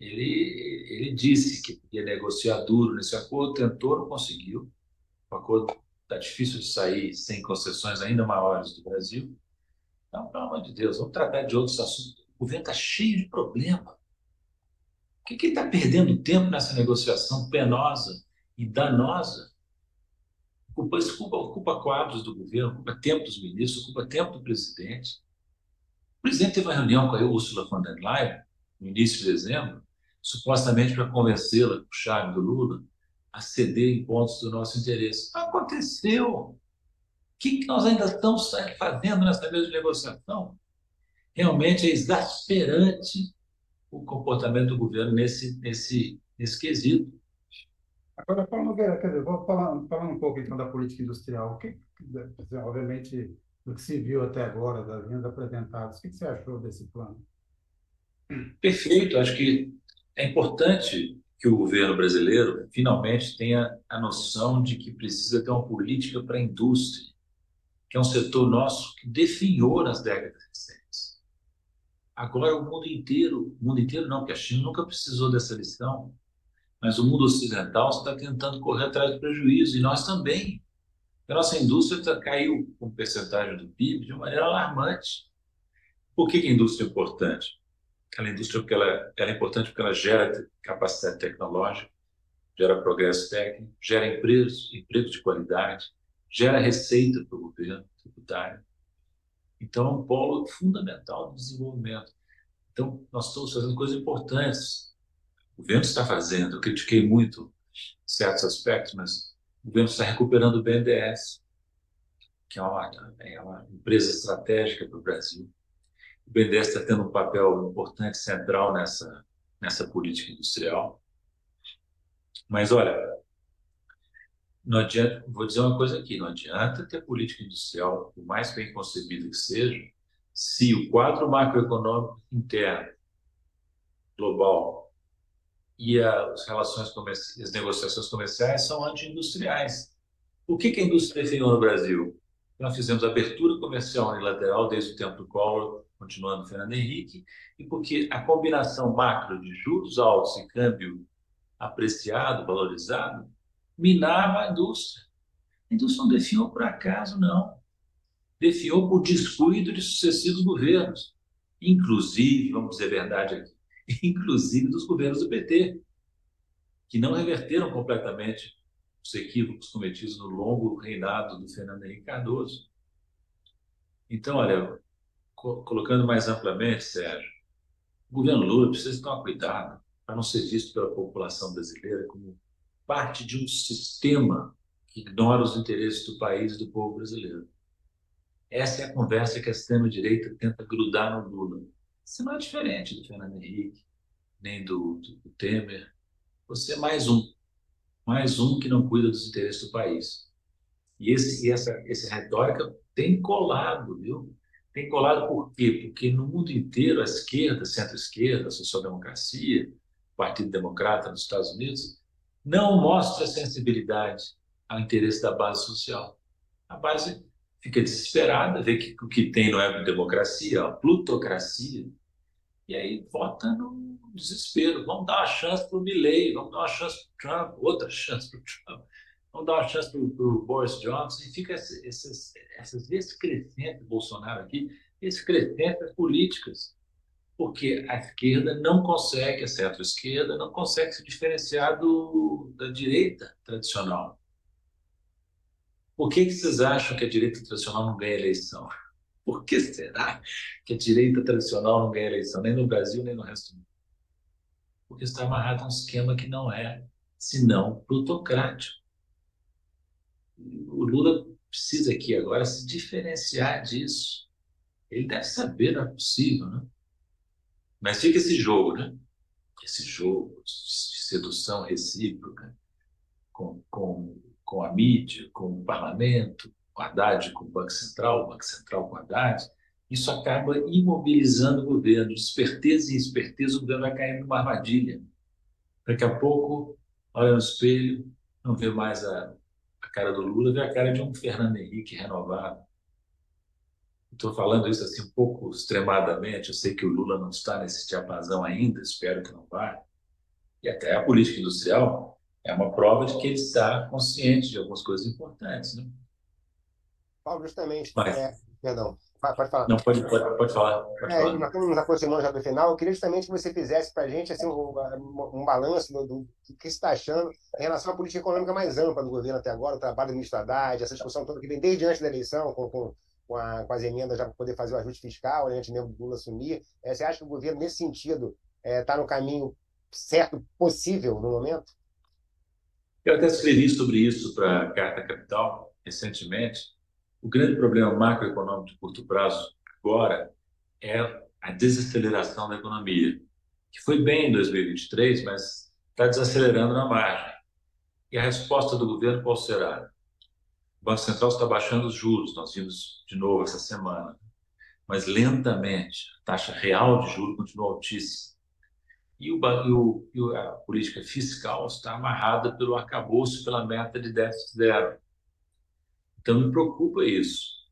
Speaker 5: Ele, ele disse que ia negociar duro nesse acordo, tentou, não conseguiu. O acordo está difícil de sair sem concessões ainda maiores do Brasil. Então, pelo amor de Deus, vamos tratar de outros assuntos. O governo está cheio de problema. Por que, que ele está perdendo tempo nessa negociação penosa e danosa? Ocupa, ocupa, ocupa quadros do governo, ocupa tempo dos ministros, ocupa tempo do presidente. O presidente teve uma reunião com a Ursula von der Leyen no início de dezembro, supostamente para convencê-la, o chave do Lula, a ceder em pontos do nosso interesse. Não aconteceu. O que nós ainda estamos fazendo nessa mesa de negociação? Realmente é exasperante o comportamento do governo nesse, nesse, nesse quesito.
Speaker 1: Agora, Paulo Nogueira, quer dizer, vou falar, falar um pouco então da política industrial. O que, obviamente, do que se viu até agora, das linhas apresentadas, o que você achou desse plano?
Speaker 5: Perfeito. Acho que é importante que o governo brasileiro finalmente tenha a noção de que precisa ter uma política para a indústria, que é um setor nosso que definhou nas décadas recentes. Agora o mundo inteiro, o mundo inteiro não, porque a China nunca precisou dessa lição, mas o mundo ocidental está tentando correr atrás do prejuízo, e nós também. A nossa indústria caiu com percentagem do PIB de uma maneira alarmante. Por que, a indústria é importante? Aquela indústria porque ela, ela é importante porque ela gera capacidade tecnológica, gera progresso técnico, gera empregos, empregos de qualidade, gera receita para o governo tributário. Então, é um polo fundamental do desenvolvimento. Então, nós estamos fazendo coisas importantes. O governo está fazendo. Eu critiquei muito certos aspectos, mas o governo está recuperando o BNDES, que é uma, é uma empresa estratégica para o Brasil o BNDES está tendo um papel importante, central nessa, nessa política industrial. Mas, olha, não adianta, vou dizer uma coisa aqui, não adianta ter política industrial, por mais bem concebida que seja, se o quadro macroeconômico interno, global, e as relações comerciais, as negociações comerciais são anti-industriais. O que, que a indústria definiu no Brasil? Nós fizemos abertura comercial unilateral desde o tempo do Collor, continuando Fernando Henrique, e porque a combinação macro de juros altos e câmbio apreciado, valorizado, minava a indústria. A indústria não definhou por acaso, não. Definhou por descuido de sucessivos governos, inclusive, vamos dizer a verdade aqui, *laughs* inclusive dos governos do PT, que não reverteram completamente os equívocos cometidos no longo reinado do Fernando Henrique Cardoso. Então, olha, colocando mais amplamente, Sérgio, o governo Lula precisa tomar cuidado para não ser visto pela população brasileira como parte de um sistema que ignora os interesses do país e do povo brasileiro. Essa é a conversa que a extrema-direita tenta grudar no Lula. Você não é diferente do Fernando Henrique, nem do, do, do Temer. Você é mais um. Mais um que não cuida dos interesses do país. E, esse, e essa, essa retórica tem colado, viu? Tem colado por quê? Porque no mundo inteiro, a esquerda, centro-esquerda, social-democracia, Partido Democrata nos Estados Unidos, não mostra sensibilidade ao interesse da base social. A base fica desesperada, vê que o que tem não é democracia, é plutocracia. E aí vota no desespero. Vamos dar uma chance para o Milley, vamos dar uma chance para o Trump, outra chance para o Trump, vamos dar uma chance para o Boris Johnson. E fica essas, essas vezes crescentes, Bolsonaro aqui, esses crescentes políticas. Porque a esquerda não consegue, a centro-esquerda, não consegue se diferenciar do, da direita tradicional. Por que, que vocês acham que a direita tradicional não ganha eleição? *laughs* Por que será que a direita tradicional não ganha eleição, nem no Brasil, nem no resto do mundo? Porque está amarrado a um esquema que não é, senão, plutocrático. O Lula precisa aqui agora se diferenciar disso. Ele deve saber, não é possível, né? Mas fica esse jogo, né? Esse jogo de sedução recíproca com, com, com a mídia, com o parlamento, com Haddad com o Banco Central, o Banco Central com Haddad, isso acaba imobilizando o governo. Esperteza em esperteza, o governo vai cair numa armadilha. Daqui a pouco, olha no espelho, não vê mais a, a cara do Lula, vê a cara de um Fernando Henrique renovado. Estou falando isso assim um pouco extremadamente. Eu sei que o Lula não está nesse diapasão ainda, espero que não vá. E até a política industrial é uma prova de que ele está consciente de algumas coisas importantes. Né?
Speaker 2: Paulo, justamente. É, perdão, pode falar.
Speaker 5: Não, pode, pode, pode falar. Pode
Speaker 2: é,
Speaker 5: falar.
Speaker 2: Nós estamos nos aproximando já do final. Eu queria justamente que você fizesse para a gente assim, um, um balanço do, do, que você está achando em relação à política econômica mais ampla do governo até agora, o trabalho da ministra Haddad, essa discussão toda que vem desde antes da eleição, com, com, com, a, com as emendas para poder fazer o ajuste fiscal, né, antes mesmo do Lula assumir. É, você acha que o governo, nesse sentido, está é, tá no caminho certo, possível no momento?
Speaker 5: Eu até escrevi sobre isso para a Carta Capital recentemente o grande problema macroeconômico de curto prazo agora é a desaceleração da economia, que foi bem em 2023, mas está desacelerando na margem. E a resposta do governo qual será? O Banco Central está baixando os juros, nós vimos de novo essa semana, mas lentamente. A taxa real de juros continua altíssima. E, o, e, o, a política fiscal está amarrada pelo arcabouço, pela meta de déficit zero. Então, me preocupa isso.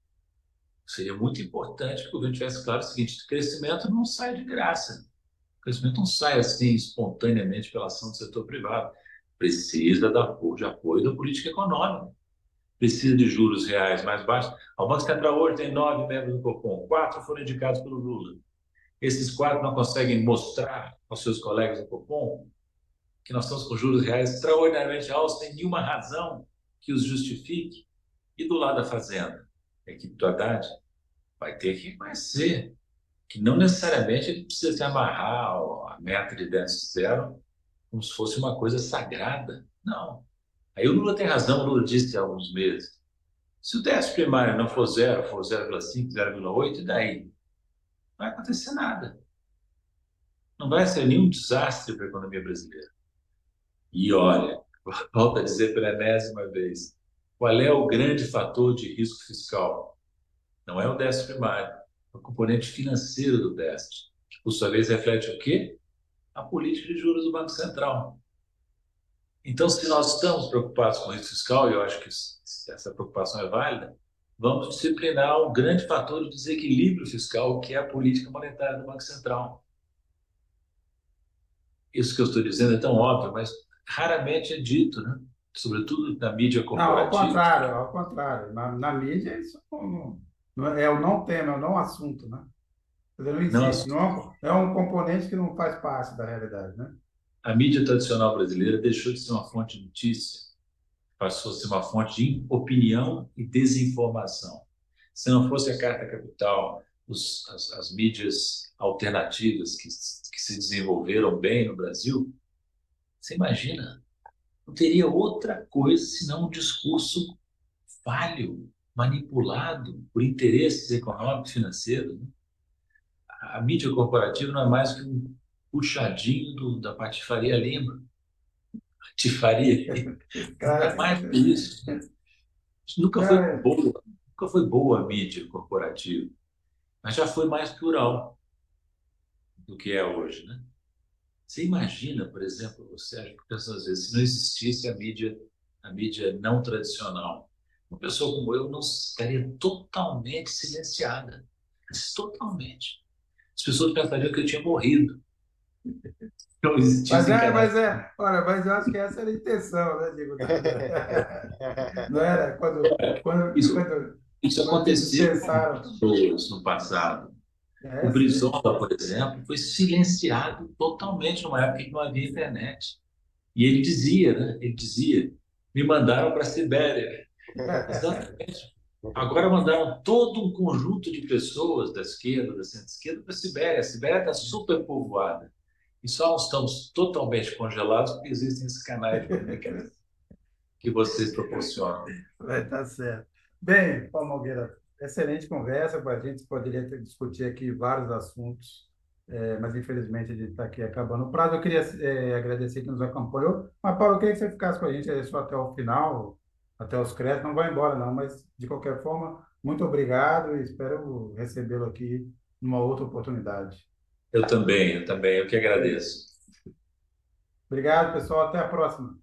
Speaker 5: Seria muito importante que o governo tivesse claro o seguinte: crescimento não sai de graça. O crescimento não sai assim espontaneamente pela ação do setor privado. Precisa de apoio da política econômica. Precisa de juros reais mais baixos. O Banco Central hoje tem nove membros do Copom, quatro foram indicados pelo Lula. Esses quatro não conseguem mostrar aos seus colegas do Copom que nós estamos com juros reais extraordinariamente altos, sem nenhuma razão que os justifique. E do lado da fazenda, a equipe do Haddad vai ter que reconhecer que não necessariamente ele precisa se amarrar a meta de déficit zero como se fosse uma coisa sagrada. Não. Aí o Lula tem razão, o Lula disse há alguns meses. Se o déficit primário não for zero, for 0,5, 0,8, e daí? Não vai acontecer nada. Não vai ser nenhum desastre para a economia brasileira. E olha, *laughs* volto a dizer pela enésima vez, qual é o grande fator de risco fiscal? Não é o déficit primário, é o componente financeiro do déficit, que por sua vez reflete o quê? A política de juros do Banco Central. Então, se nós estamos preocupados com o risco fiscal, e eu acho que essa preocupação é válida, vamos disciplinar um grande fator de desequilíbrio fiscal, que é a política monetária do Banco Central. Isso que eu estou dizendo é tão óbvio, mas raramente é dito, né? sobretudo na mídia corporativa.
Speaker 1: Não, ao contrário, ao contrário. Na, na mídia, isso não, não, é o não tema, é o não assunto, né? Não existe, não, é um componente que não faz parte da realidade, né?
Speaker 5: A mídia tradicional brasileira deixou de ser uma fonte de notícia, passou a ser uma fonte de opinião e desinformação. Se não fosse a Carta Capital, os, as, as mídias alternativas que, que se desenvolveram bem no Brasil, você imagina não teria outra coisa senão um discurso falho, manipulado por interesses econômicos financeiros. Né? A mídia corporativa não é mais que um puxadinho do, da patifaria Lima. Patifaria Não é mais que isso. Nunca foi boa, nunca foi boa a mídia corporativa, mas já foi mais plural do que é hoje, né? Você imagina, por exemplo, Sérgio, pensando às vezes, se não existisse a mídia, a mídia não tradicional, uma pessoa como eu não estaria totalmente silenciada. Totalmente. as pessoas pensariam que eu tinha morrido.
Speaker 1: Existia mas é, mas é, olha, mas eu acho que essa era a intenção, né, Diego? *laughs* Não era? Quando, quando,
Speaker 5: isso,
Speaker 1: quando,
Speaker 5: isso quando aconteceu com pessoas no passado. É, o Brizola, por exemplo, foi silenciado totalmente numa época que não havia internet. E ele dizia, né? Ele dizia, me mandaram para a Sibéria. *laughs* Exatamente. Agora mandaram todo um conjunto de pessoas da esquerda, da centro-esquerda, para a Sibéria. A Sibéria está super povoada. E só estamos totalmente congelados porque existem esses canais de comunicação que vocês proporcionam.
Speaker 1: Vai estar certo. Bem, Paulo Nogueira, excelente conversa. A gente poderia discutir aqui vários assuntos, é, mas infelizmente a gente está aqui acabando o prazo. Eu queria é, agradecer que nos acompanhou. Mas, Paulo, eu queria que você ficasse com a gente só até o final, até os créditos. Não vai embora, não, mas de qualquer forma, muito obrigado e espero recebê-lo aqui numa outra oportunidade.
Speaker 5: Eu também, eu também, eu que agradeço.
Speaker 1: Obrigado, pessoal. Até a próxima.